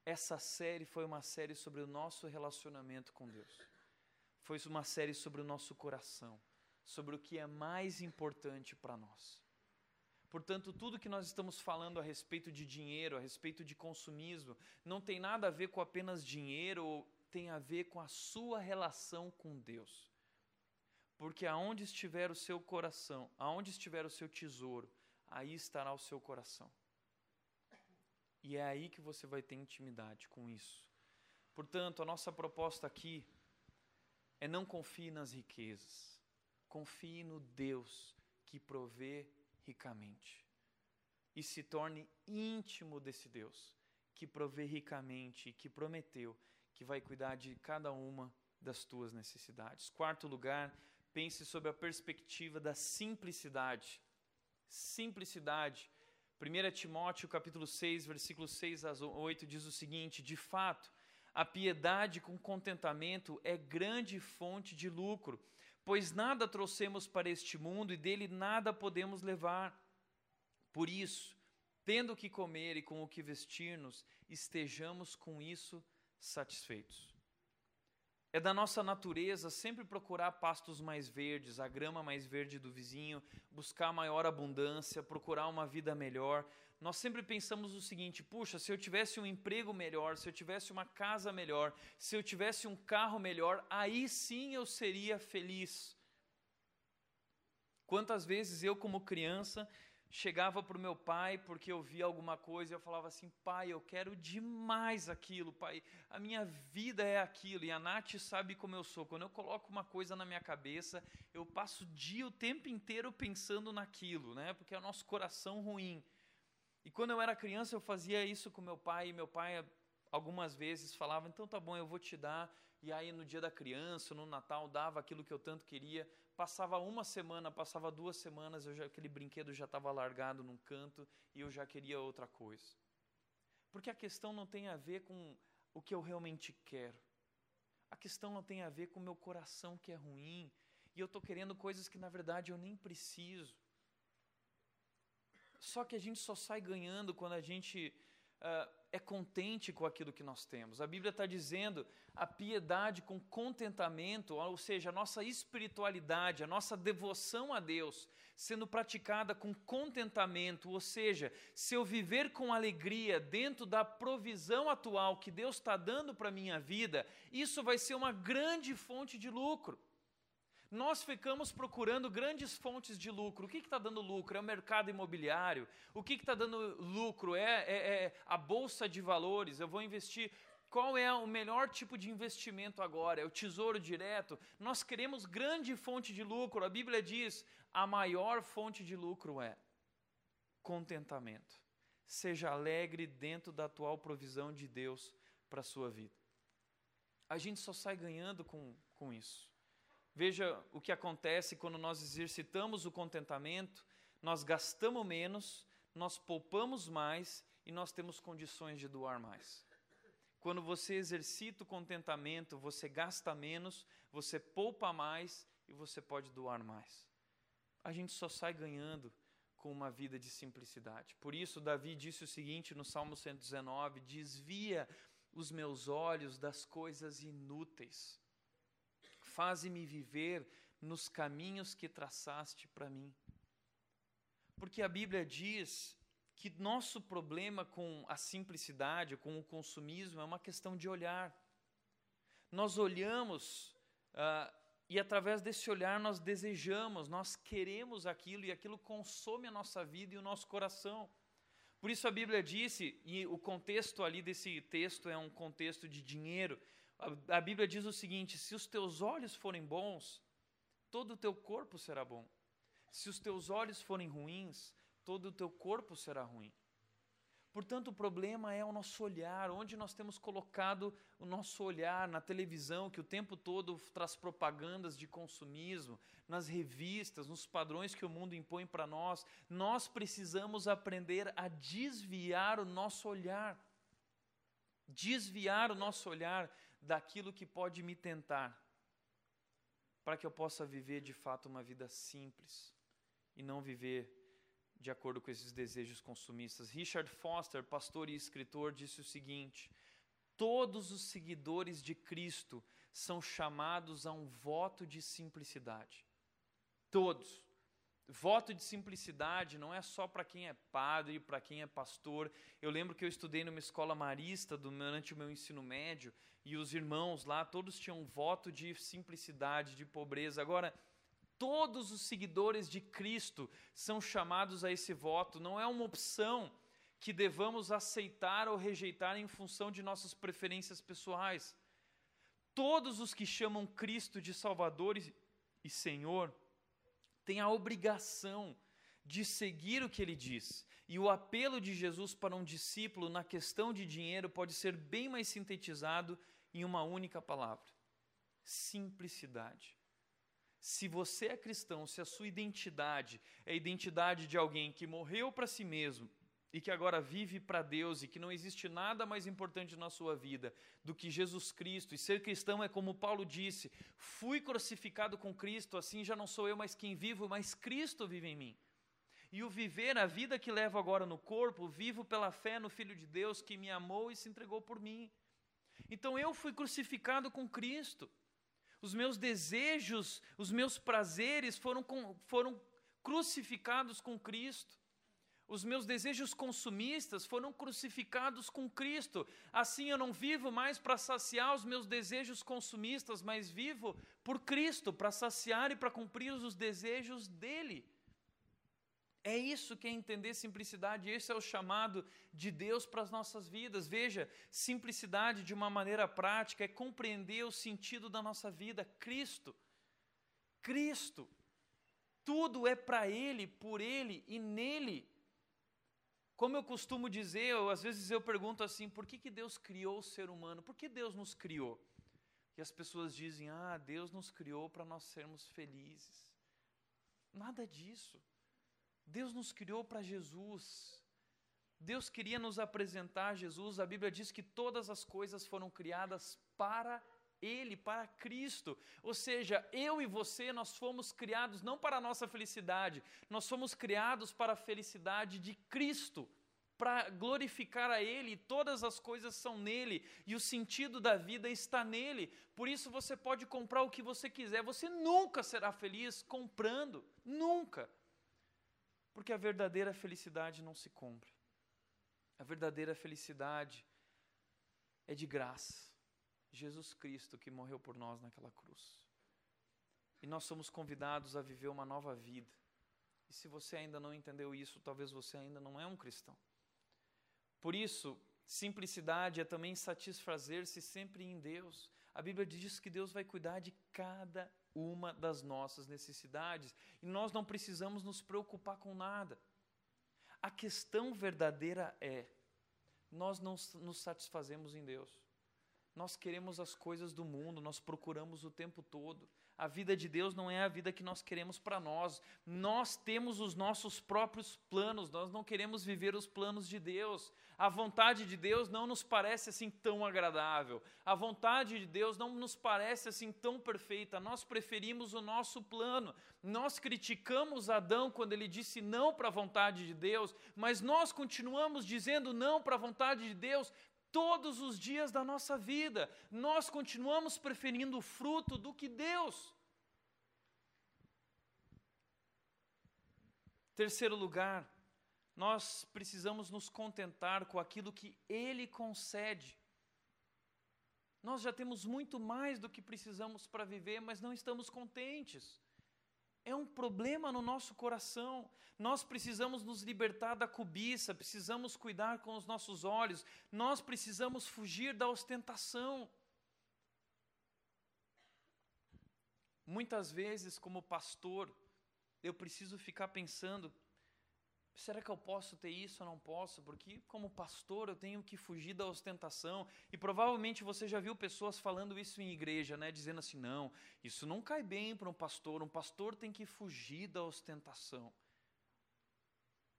S1: Essa série foi uma série sobre o nosso relacionamento com Deus. Foi uma série sobre o nosso coração, sobre o que é mais importante para nós. Portanto, tudo que nós estamos falando a respeito de dinheiro, a respeito de consumismo, não tem nada a ver com apenas dinheiro, tem a ver com a sua relação com Deus. Porque aonde estiver o seu coração, aonde estiver o seu tesouro, aí estará o seu coração. E é aí que você vai ter intimidade com isso. Portanto, a nossa proposta aqui é não confie nas riquezas. Confie no Deus que provê ricamente. E se torne íntimo desse Deus, que provê ricamente e que prometeu que vai cuidar de cada uma das tuas necessidades. Quarto lugar, pense sobre a perspectiva da simplicidade. Simplicidade. 1 Timóteo capítulo 6, versículos 6 a 8 diz o seguinte: De fato, a piedade com contentamento é grande fonte de lucro, pois nada trouxemos para este mundo e dele nada podemos levar. Por isso, tendo o que comer e com o que vestir-nos, estejamos com isso satisfeitos. É da nossa natureza sempre procurar pastos mais verdes, a grama mais verde do vizinho, buscar maior abundância, procurar uma vida melhor. Nós sempre pensamos o seguinte: puxa, se eu tivesse um emprego melhor, se eu tivesse uma casa melhor, se eu tivesse um carro melhor, aí sim eu seria feliz. Quantas vezes eu, como criança, chegava para o meu pai porque eu via alguma coisa e eu falava assim: pai, eu quero demais aquilo, pai, a minha vida é aquilo. E a Nath sabe como eu sou. Quando eu coloco uma coisa na minha cabeça, eu passo o dia, o tempo inteiro pensando naquilo, né? porque é o nosso coração ruim. E quando eu era criança, eu fazia isso com meu pai, e meu pai algumas vezes falava: então tá bom, eu vou te dar. E aí no dia da criança, no Natal, dava aquilo que eu tanto queria passava uma semana, passava duas semanas, já, aquele brinquedo já estava largado num canto e eu já queria outra coisa. Porque a questão não tem a ver com o que eu realmente quero. A questão não tem a ver com o meu coração que é ruim e eu estou querendo coisas que na verdade eu nem preciso. Só que a gente só sai ganhando quando a gente uh, é contente com aquilo que nós temos. A Bíblia está dizendo a piedade com contentamento, ou seja, a nossa espiritualidade, a nossa devoção a Deus, sendo praticada com contentamento, ou seja, se eu viver com alegria dentro da provisão atual que Deus está dando para a minha vida, isso vai ser uma grande fonte de lucro nós ficamos procurando grandes fontes de lucro. O que está dando lucro? É o mercado imobiliário. O que está dando lucro? É, é, é, a bolsa de valores. Eu vou investir. Qual é o melhor tipo de investimento agora? É o tesouro direto? Nós queremos grande fonte de lucro. A Bíblia diz: a maior fonte de lucro é contentamento. Seja alegre dentro da atual provisão de Deus para a sua vida. A gente só sai ganhando com, com isso. Veja o que acontece quando nós exercitamos o contentamento, nós gastamos menos, nós poupamos mais e nós temos condições de doar mais. Quando você exercita o contentamento, você gasta menos, você poupa mais e você pode doar mais. A gente só sai ganhando com uma vida de simplicidade. Por isso, Davi disse o seguinte no Salmo 119: Desvia os meus olhos das coisas inúteis faze-me viver nos caminhos que traçaste para mim. Porque a Bíblia diz que nosso problema com a simplicidade, com o consumismo, é uma questão de olhar. Nós olhamos uh, e, através desse olhar, nós desejamos, nós queremos aquilo e aquilo consome a nossa vida e o nosso coração. Por isso a Bíblia disse, e o contexto ali desse texto é um contexto de dinheiro, a, Bíblia diz o seguinte: se os teus olhos forem bons, todo o teu corpo será bom. Se os teus olhos forem ruins, todo o teu corpo será ruim. Portanto, o problema é o nosso olhar, onde nós temos colocado o nosso olhar na televisão, que o tempo todo traz propagandas de consumismo, nas revistas, nos padrões que o mundo impõe para nós. Nós precisamos aprender a desviar o nosso olhar. Desviar o nosso olhar daquilo que pode me tentar, para que eu possa viver de fato uma vida simples e não viver de acordo com esses desejos consumistas. Richard Foster, pastor e escritor, disse o seguinte: todos os seguidores de Cristo são chamados a um voto de simplicidade. Todos. Voto de simplicidade não é só para quem é padre, para quem é pastor. Eu lembro que eu estudei numa escola marista durante o meu ensino médio e os irmãos lá todos tinham voto de simplicidade, de pobreza. Agora, todos os seguidores de Cristo são chamados a esse voto, não é uma opção que devamos aceitar ou rejeitar em função de nossas preferências pessoais. Todos os que chamam Cristo de Salvador e Senhor têm a obrigação de seguir o que ele diz. E o apelo de Jesus para um discípulo na questão de dinheiro pode ser bem mais sintetizado em uma única palavra: simplicidade. Se você é cristão, se a sua identidade é a identidade de alguém que morreu para si mesmo e que agora vive para Deus e que não existe nada mais importante na sua vida do que Jesus Cristo, e ser cristão é como Paulo disse: fui crucificado com Cristo, assim já não sou eu mais quem vivo, mas Cristo vive em mim. E o viver, a vida que levo agora no corpo, vivo pela fé no Filho de Deus que me amou e se entregou por mim. Então eu fui crucificado com Cristo. Os meus desejos, os meus prazeres foram, com, foram crucificados com Cristo. Os meus desejos consumistas foram crucificados com Cristo. Assim eu não vivo mais para saciar os meus desejos consumistas, mas vivo por Cristo, para saciar e para cumprir os desejos dele. É isso que é entender simplicidade, esse é o chamado de Deus para as nossas vidas. Veja, simplicidade de uma maneira prática é compreender o sentido da nossa vida, Cristo. Cristo. Tudo é para Ele, por Ele e nele. Como eu costumo dizer, eu, às vezes eu pergunto assim: por que, que Deus criou o ser humano? Por que Deus nos criou? E as pessoas dizem: ah, Deus nos criou para nós sermos felizes. Nada disso. Deus nos criou para Jesus. Deus queria nos apresentar Jesus. A Bíblia diz que todas as coisas foram criadas para Ele, para Cristo. Ou seja, eu e você, nós fomos criados não para a nossa felicidade, nós fomos criados para a felicidade de Cristo, para glorificar a Ele. Todas as coisas são nele e o sentido da vida está nele. Por isso você pode comprar o que você quiser, você nunca será feliz comprando, nunca. Porque a verdadeira felicidade não se compra. A verdadeira felicidade é de graça. Jesus Cristo que morreu por nós naquela cruz. E nós somos convidados a viver uma nova vida. E se você ainda não entendeu isso, talvez você ainda não é um cristão. Por isso, simplicidade é também satisfazer-se sempre em Deus. A Bíblia diz que Deus vai cuidar de cada uma das nossas necessidades e nós não precisamos nos preocupar com nada. A questão verdadeira é: nós não nos satisfazemos em Deus. Nós queremos as coisas do mundo, nós procuramos o tempo todo. A vida de Deus não é a vida que nós queremos para nós. Nós temos os nossos próprios planos, nós não queremos viver os planos de Deus. A vontade de Deus não nos parece assim tão agradável. A vontade de Deus não nos parece assim tão perfeita. Nós preferimos o nosso plano. Nós criticamos Adão quando ele disse não para a vontade de Deus, mas nós continuamos dizendo não para a vontade de Deus todos os dias da nossa vida. Nós continuamos preferindo o fruto do que Deus. Terceiro lugar, nós precisamos nos contentar com aquilo que Ele concede. Nós já temos muito mais do que precisamos para viver, mas não estamos contentes é um problema no nosso coração. Nós precisamos nos libertar da cobiça, precisamos cuidar com os nossos olhos, nós precisamos fugir da ostentação. Muitas vezes, como pastor, eu preciso ficar pensando Será que eu posso ter isso ou não posso? Porque, como pastor, eu tenho que fugir da ostentação. E provavelmente você já viu pessoas falando isso em igreja, né? Dizendo assim: não, isso não cai bem para um pastor. Um pastor tem que fugir da ostentação.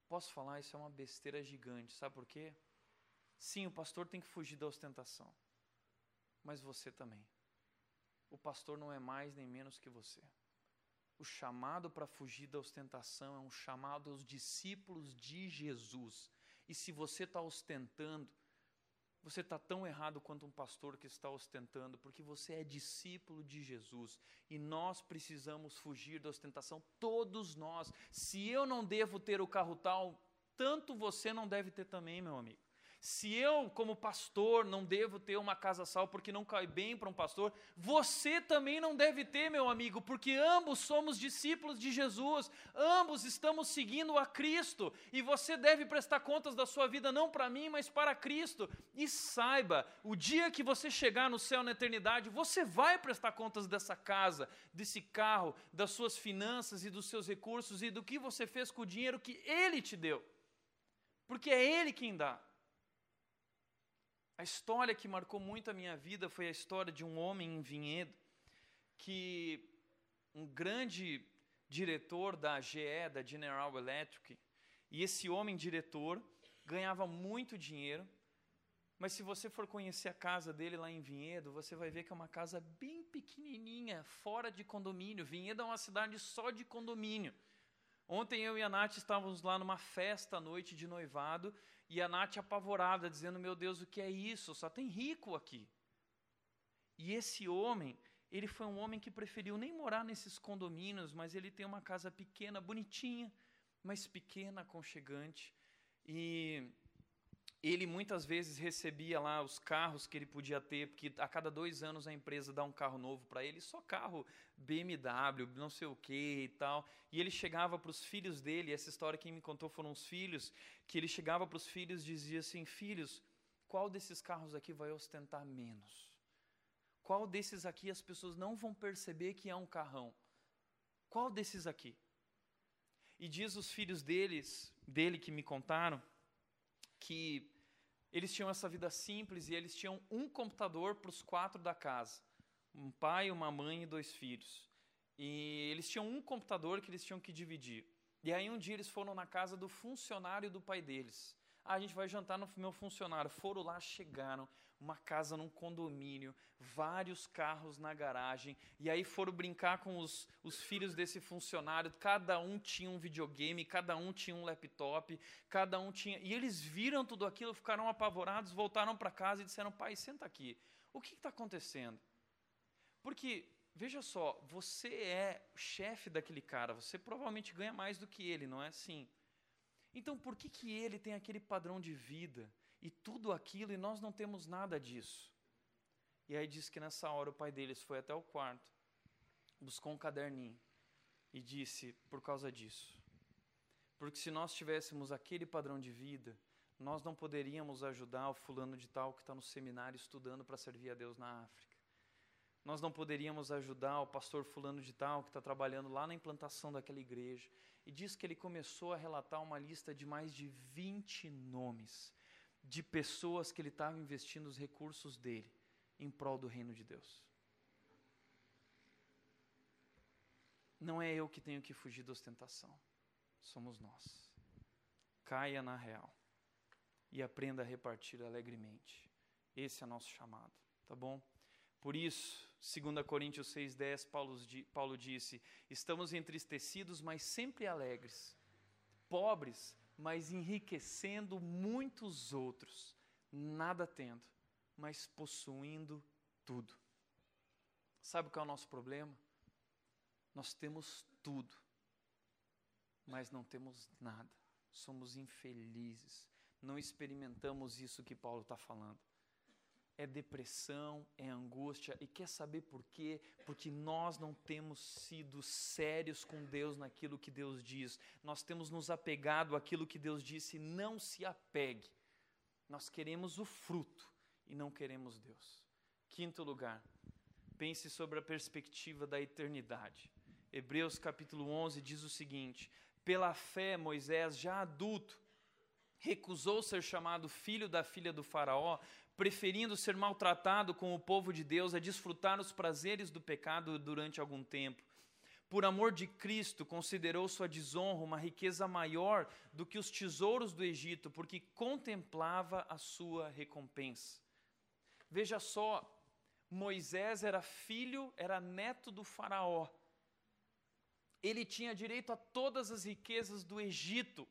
S1: Posso falar? Isso é uma besteira gigante. Sabe por quê? Sim, o pastor tem que fugir da ostentação. Mas você também. O pastor não é mais nem menos que você. O chamado para fugir da ostentação é um chamado aos discípulos de Jesus. E se você está ostentando, você está tão errado quanto um pastor que está ostentando, porque você é discípulo de Jesus e nós precisamos fugir da ostentação, todos nós. Se eu não devo ter o carro tal, tanto você não deve ter também, meu amigo. Se eu, como pastor, não devo ter uma casa sal porque não cai bem para um pastor, você também não deve ter, meu amigo, porque ambos somos discípulos de Jesus, ambos estamos seguindo a Cristo, e você deve prestar contas da sua vida não para mim, mas para Cristo. E saiba, o dia que você chegar no céu na eternidade, você vai prestar contas dessa casa, desse carro, das suas finanças e dos seus recursos e do que você fez com o dinheiro que Ele te deu. Porque é Ele quem dá. A história que marcou muito a minha vida foi a história de um homem em Vinhedo que um grande diretor da GE, da General Electric, e esse homem diretor ganhava muito dinheiro, mas se você for conhecer a casa dele lá em Vinhedo, você vai ver que é uma casa bem pequenininha, fora de condomínio. Vinhedo é uma cidade só de condomínio. Ontem eu e a Nath estávamos lá numa festa à noite de noivado e a Nath apavorada, dizendo: Meu Deus, o que é isso? Só tem rico aqui. E esse homem, ele foi um homem que preferiu nem morar nesses condomínios, mas ele tem uma casa pequena, bonitinha, mas pequena, aconchegante. E ele muitas vezes recebia lá os carros que ele podia ter, porque a cada dois anos a empresa dá um carro novo para ele, só carro BMW, não sei o que e tal. E ele chegava para os filhos dele, essa história quem me contou foram os filhos, que ele chegava para os filhos e dizia assim: Filhos, qual desses carros aqui vai ostentar menos? Qual desses aqui as pessoas não vão perceber que é um carrão? Qual desses aqui? E diz os filhos deles, dele que me contaram, que eles tinham essa vida simples e eles tinham um computador para os quatro da casa: um pai, uma mãe e dois filhos. E eles tinham um computador que eles tinham que dividir. E aí um dia eles foram na casa do funcionário do pai deles. Ah, a gente vai jantar no meu funcionário. Foram lá, chegaram, uma casa num condomínio, vários carros na garagem, e aí foram brincar com os, os filhos desse funcionário, cada um tinha um videogame, cada um tinha um laptop, cada um tinha. E eles viram tudo aquilo, ficaram apavorados, voltaram para casa e disseram: pai, senta aqui, o que está acontecendo? Porque Veja só, você é o chefe daquele cara, você provavelmente ganha mais do que ele, não é assim? Então, por que, que ele tem aquele padrão de vida e tudo aquilo e nós não temos nada disso? E aí diz que nessa hora o pai deles foi até o quarto, buscou um caderninho e disse: por causa disso. Porque se nós tivéssemos aquele padrão de vida, nós não poderíamos ajudar o fulano de tal que está no seminário estudando para servir a Deus na África. Nós não poderíamos ajudar o pastor fulano de tal que está trabalhando lá na implantação daquela igreja e diz que ele começou a relatar uma lista de mais de 20 nomes de pessoas que ele estava investindo os recursos dele em prol do reino de Deus. Não é eu que tenho que fugir da ostentação, somos nós. Caia na real e aprenda a repartir alegremente. Esse é nosso chamado, tá bom? Por isso, 2 Coríntios 6,10, Paulo, Paulo disse: Estamos entristecidos, mas sempre alegres, pobres, mas enriquecendo muitos outros, nada tendo, mas possuindo tudo. Sabe qual é o nosso problema? Nós temos tudo, mas não temos nada. Somos infelizes. Não experimentamos isso que Paulo está falando é depressão, é angústia. E quer saber por quê? Porque nós não temos sido sérios com Deus naquilo que Deus diz. Nós temos nos apegado àquilo que Deus disse. Não se apegue. Nós queremos o fruto e não queremos Deus. Quinto lugar, pense sobre a perspectiva da eternidade. Hebreus capítulo 11 diz o seguinte: Pela fé, Moisés, já adulto, recusou ser chamado filho da filha do Faraó, preferindo ser maltratado com o povo de Deus a desfrutar os prazeres do pecado durante algum tempo. Por amor de Cristo, considerou sua desonra uma riqueza maior do que os tesouros do Egito, porque contemplava a sua recompensa. Veja só, Moisés era filho, era neto do Faraó. Ele tinha direito a todas as riquezas do Egito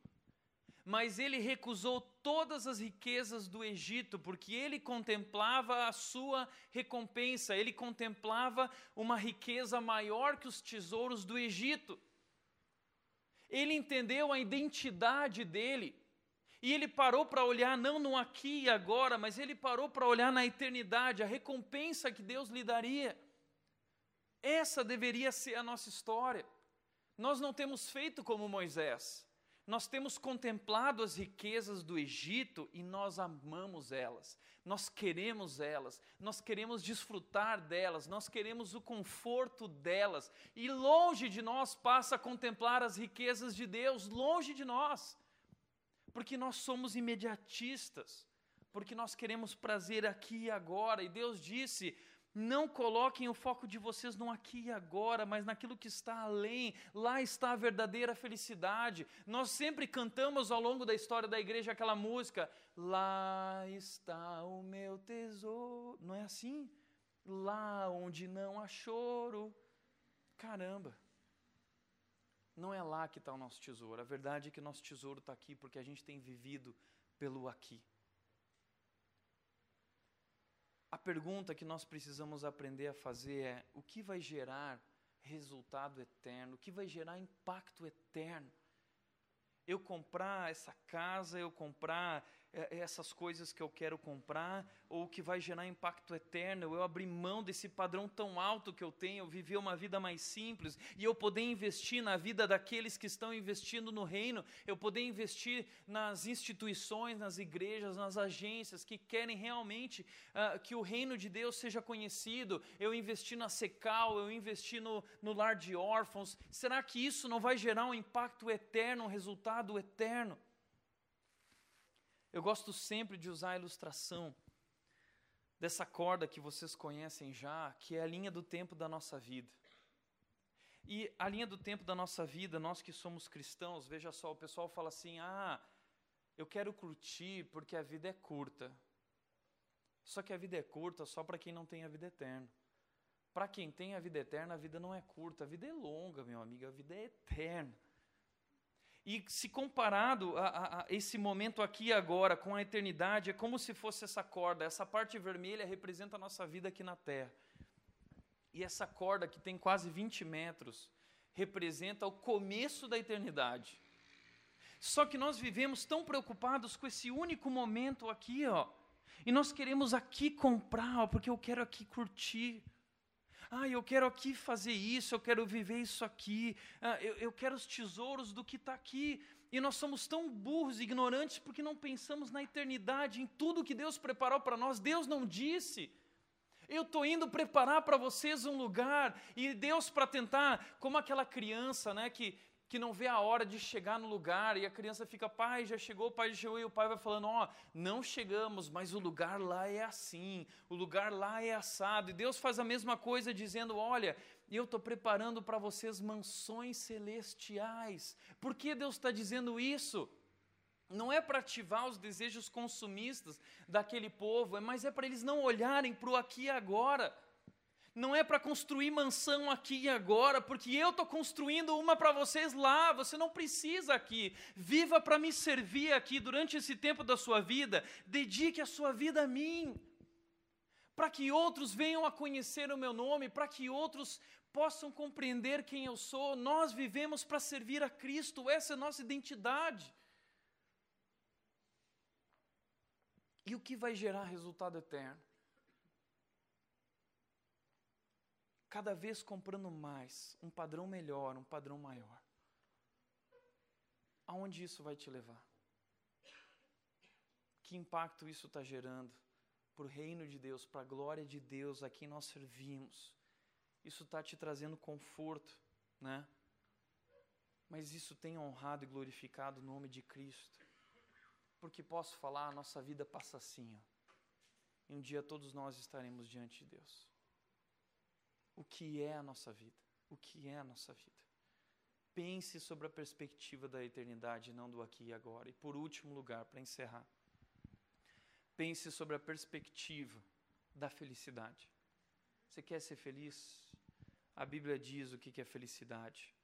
S1: mas ele recusou todas as riquezas do Egito, porque ele contemplava a sua recompensa, ele contemplava uma riqueza maior que os tesouros do Egito. Ele entendeu a identidade dele. E ele parou para olhar não no aqui e agora, mas ele parou para olhar na eternidade, a recompensa que Deus lhe daria. Essa deveria ser a nossa história. Nós não temos feito como Moisés. Nós temos contemplado as riquezas do Egito e nós amamos elas, nós queremos elas, nós queremos desfrutar delas, nós queremos o conforto delas, e longe de nós passa a contemplar as riquezas de Deus, longe de nós, porque nós somos imediatistas, porque nós queremos prazer aqui e agora, e Deus disse: não coloquem o foco de vocês no aqui e agora, mas naquilo que está além. Lá está a verdadeira felicidade. Nós sempre cantamos ao longo da história da igreja aquela música: Lá está o meu tesouro. Não é assim? Lá onde não há choro. Caramba. Não é lá que está o nosso tesouro. A verdade é que nosso tesouro está aqui porque a gente tem vivido pelo aqui. A pergunta que nós precisamos aprender a fazer é: o que vai gerar resultado eterno? O que vai gerar impacto eterno? Eu comprar essa casa, eu comprar essas coisas que eu quero comprar, ou que vai gerar impacto eterno, eu abrir mão desse padrão tão alto que eu tenho, viver uma vida mais simples, e eu poder investir na vida daqueles que estão investindo no reino, eu poder investir nas instituições, nas igrejas, nas agências que querem realmente uh, que o reino de Deus seja conhecido, eu investir na Secal, eu investir no, no lar de órfãos, será que isso não vai gerar um impacto eterno, um resultado eterno? Eu gosto sempre de usar a ilustração dessa corda que vocês conhecem já, que é a linha do tempo da nossa vida. E a linha do tempo da nossa vida, nós que somos cristãos, veja só, o pessoal fala assim: ah, eu quero curtir porque a vida é curta. Só que a vida é curta só para quem não tem a vida eterna. Para quem tem a vida eterna, a vida não é curta, a vida é longa, meu amigo, a vida é eterna. E se comparado a, a, a, esse momento aqui e agora com a eternidade, é como se fosse essa corda. Essa parte vermelha representa a nossa vida aqui na Terra. E essa corda, que tem quase 20 metros, representa o começo da eternidade. Só que nós vivemos tão preocupados com esse único momento aqui, ó. E nós queremos aqui comprar, ó, porque eu quero aqui curtir. Ah, eu quero aqui fazer isso, eu quero viver isso aqui, ah, eu, eu quero os tesouros do que está aqui. E nós somos tão burros e ignorantes porque não pensamos na eternidade, em tudo que Deus preparou para nós. Deus não disse. Eu estou indo preparar para vocês um lugar, e Deus, para tentar, como aquela criança né, que que não vê a hora de chegar no lugar e a criança fica, pai, já chegou, pai, já chegou, e o pai vai falando, ó, oh, não chegamos, mas o lugar lá é assim, o lugar lá é assado. E Deus faz a mesma coisa dizendo, olha, eu estou preparando para vocês mansões celestiais. Por que Deus está dizendo isso? Não é para ativar os desejos consumistas daquele povo, mas é para eles não olharem para o aqui e agora não é para construir mansão aqui e agora, porque eu estou construindo uma para vocês lá, você não precisa aqui. Viva para me servir aqui durante esse tempo da sua vida, dedique a sua vida a mim, para que outros venham a conhecer o meu nome, para que outros possam compreender quem eu sou. Nós vivemos para servir a Cristo, essa é a nossa identidade. E o que vai gerar resultado eterno? Cada vez comprando mais, um padrão melhor, um padrão maior. Aonde isso vai te levar? Que impacto isso está gerando para o reino de Deus, para a glória de Deus a quem nós servimos? Isso está te trazendo conforto, né? Mas isso tem honrado e glorificado o nome de Cristo. Porque posso falar, a nossa vida passa assim, ó. E um dia todos nós estaremos diante de Deus o que é a nossa vida. O que é a nossa vida. Pense sobre a perspectiva da eternidade, não do aqui e agora. E por último lugar, para encerrar, pense sobre a perspectiva da felicidade. Você quer ser feliz? A Bíblia diz o que é felicidade.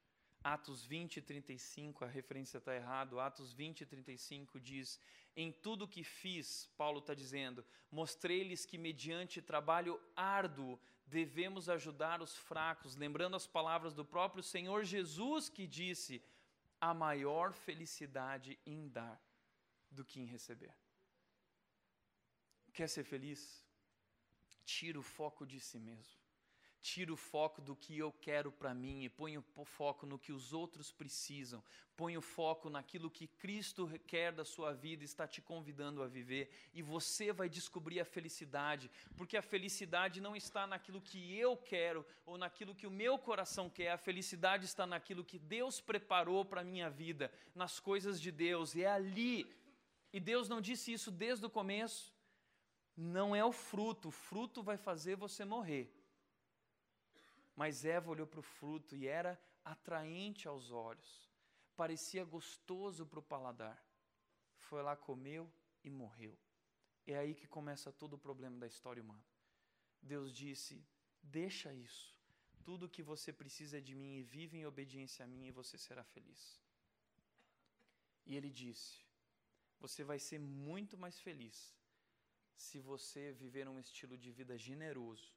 S1: Atos 20 e 35, a referência está errada. Atos 20 e 35 diz: Em tudo que fiz, Paulo está dizendo, mostrei-lhes que, mediante trabalho árduo, devemos ajudar os fracos, lembrando as palavras do próprio Senhor Jesus que disse: a maior felicidade em dar. do que em receber. Quer ser feliz? Tira o foco de si mesmo. Tira o foco do que eu quero para mim e põe o foco no que os outros precisam. Põe o foco naquilo que Cristo quer da sua vida, está te convidando a viver. E você vai descobrir a felicidade, porque a felicidade não está naquilo que eu quero ou naquilo que o meu coração quer. A felicidade está naquilo que Deus preparou para a minha vida, nas coisas de Deus. E é ali. E Deus não disse isso desde o começo. Não é o fruto, o fruto vai fazer você morrer mas Eva olhou para o fruto e era atraente aos olhos, parecia gostoso para o paladar. Foi lá, comeu e morreu. É aí que começa todo o problema da história humana. Deus disse: Deixa isso. Tudo o que você precisa é de mim e vive em obediência a mim e você será feliz. E ele disse: Você vai ser muito mais feliz se você viver um estilo de vida generoso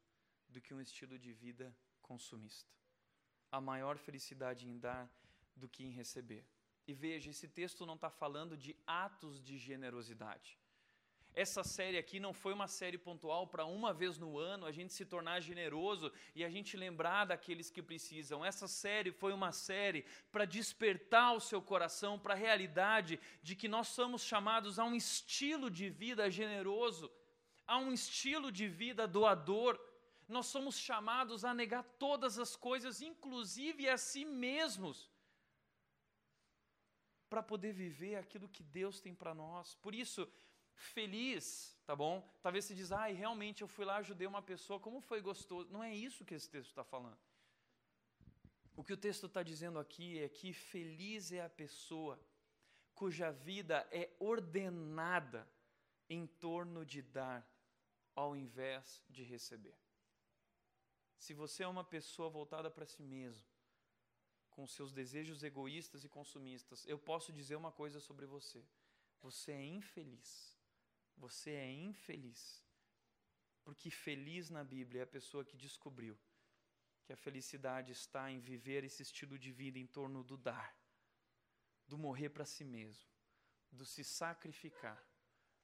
S1: do que um estilo de vida consumista. A maior felicidade em dar do que em receber. E veja, esse texto não está falando de atos de generosidade. Essa série aqui não foi uma série pontual para uma vez no ano a gente se tornar generoso e a gente lembrar daqueles que precisam. Essa série foi uma série para despertar o seu coração para a realidade de que nós somos chamados a um estilo de vida generoso, a um estilo de vida doador nós somos chamados a negar todas as coisas, inclusive a si mesmos, para poder viver aquilo que Deus tem para nós. Por isso, feliz, tá bom? Talvez você diz, ai, ah, realmente eu fui lá, ajudei uma pessoa, como foi gostoso. Não é isso que esse texto está falando. O que o texto está dizendo aqui é que feliz é a pessoa cuja vida é ordenada em torno de dar, ao invés de receber. Se você é uma pessoa voltada para si mesmo, com seus desejos egoístas e consumistas, eu posso dizer uma coisa sobre você: você é infeliz. Você é infeliz. Porque feliz na Bíblia é a pessoa que descobriu que a felicidade está em viver esse estilo de vida em torno do dar, do morrer para si mesmo, do se sacrificar,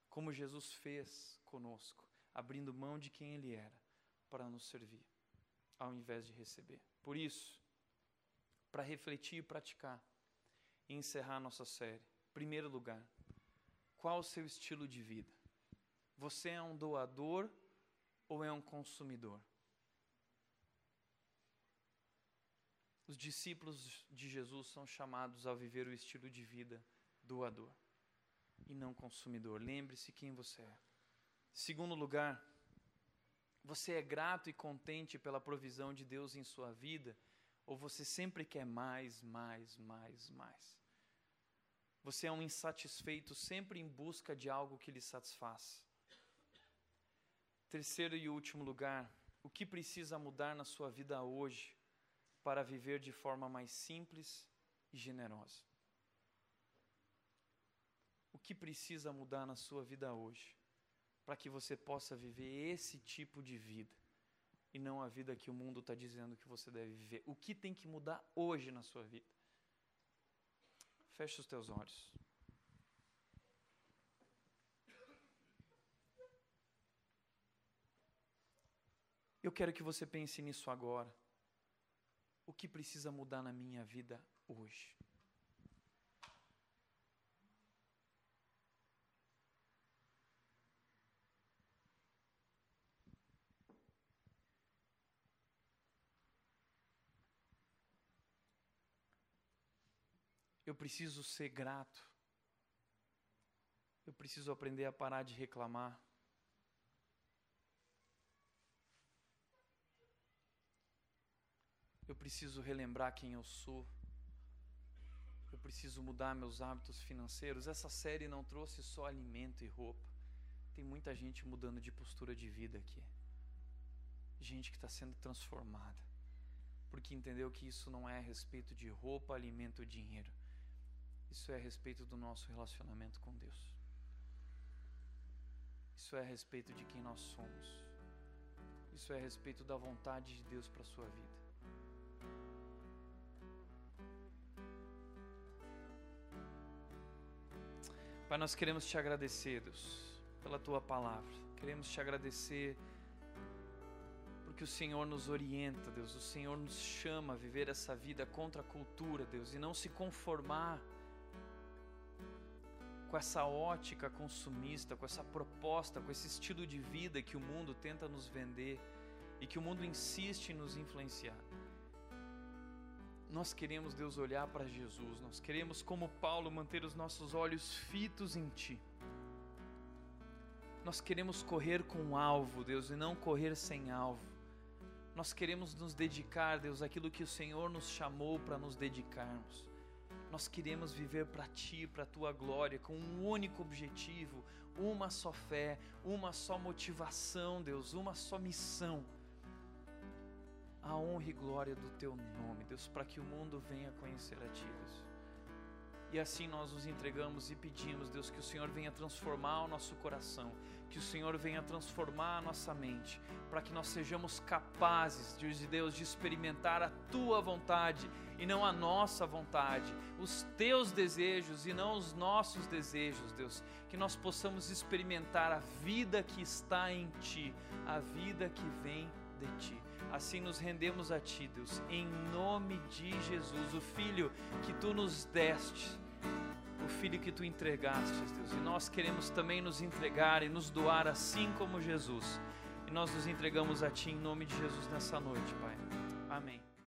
S1: como Jesus fez conosco, abrindo mão de quem Ele era para nos servir ao invés de receber. Por isso, para refletir e praticar e encerrar nossa série, primeiro lugar, qual o seu estilo de vida? Você é um doador ou é um consumidor? Os discípulos de Jesus são chamados a viver o estilo de vida doador e não consumidor. Lembre-se quem você é. Segundo lugar, você é grato e contente pela provisão de Deus em sua vida? Ou você sempre quer mais, mais, mais, mais? Você é um insatisfeito sempre em busca de algo que lhe satisfaça. Terceiro e último lugar, o que precisa mudar na sua vida hoje para viver de forma mais simples e generosa? O que precisa mudar na sua vida hoje para que você possa viver esse tipo de vida e não a vida que o mundo está dizendo que você deve viver. O que tem que mudar hoje na sua vida? Feche os teus olhos. Eu quero que você pense nisso agora. O que precisa mudar na minha vida hoje? Eu preciso ser grato. Eu preciso aprender a parar de reclamar. Eu preciso relembrar quem eu sou. Eu preciso mudar meus hábitos financeiros. Essa série não trouxe só alimento e roupa. Tem muita gente mudando de postura de vida aqui. Gente que está sendo transformada. Porque entendeu que isso não é a respeito de roupa, alimento, dinheiro. Isso é a respeito do nosso relacionamento com Deus. Isso é a respeito de quem nós somos. Isso é a respeito da vontade de Deus para a sua vida. Pai, nós queremos te agradecer, Deus, pela tua palavra. Queremos te agradecer porque o Senhor nos orienta, Deus. O Senhor nos chama a viver essa vida contra a cultura, Deus, e não se conformar com essa ótica consumista, com essa proposta, com esse estilo de vida que o mundo tenta nos vender e que o mundo insiste em nos influenciar. Nós queremos, Deus, olhar para Jesus, nós queremos, como Paulo, manter os nossos olhos fitos em Ti. Nós queremos correr com alvo, Deus, e não correr sem alvo. Nós queremos nos dedicar, Deus, àquilo que o Senhor nos chamou para nos dedicarmos. Nós queremos viver para Ti, para a Tua glória, com um único objetivo, uma só fé, uma só motivação, Deus, uma só missão. A honra e glória do Teu nome, Deus, para que o mundo venha conhecer a Ti, Deus. E assim nós nos entregamos e pedimos, Deus, que o Senhor venha transformar o nosso coração, que o Senhor venha transformar a nossa mente, para que nós sejamos capazes, Deus de Deus, de experimentar a tua vontade e não a nossa vontade, os teus desejos e não os nossos desejos, Deus. Que nós possamos experimentar a vida que está em ti, a vida que vem de ti. Assim nos rendemos a Ti, Deus, em nome de Jesus, o Filho que Tu nos deste, o Filho que Tu entregaste, Deus. E nós queremos também nos entregar e nos doar assim como Jesus. E nós nos entregamos a Ti em nome de Jesus nessa noite, Pai. Amém.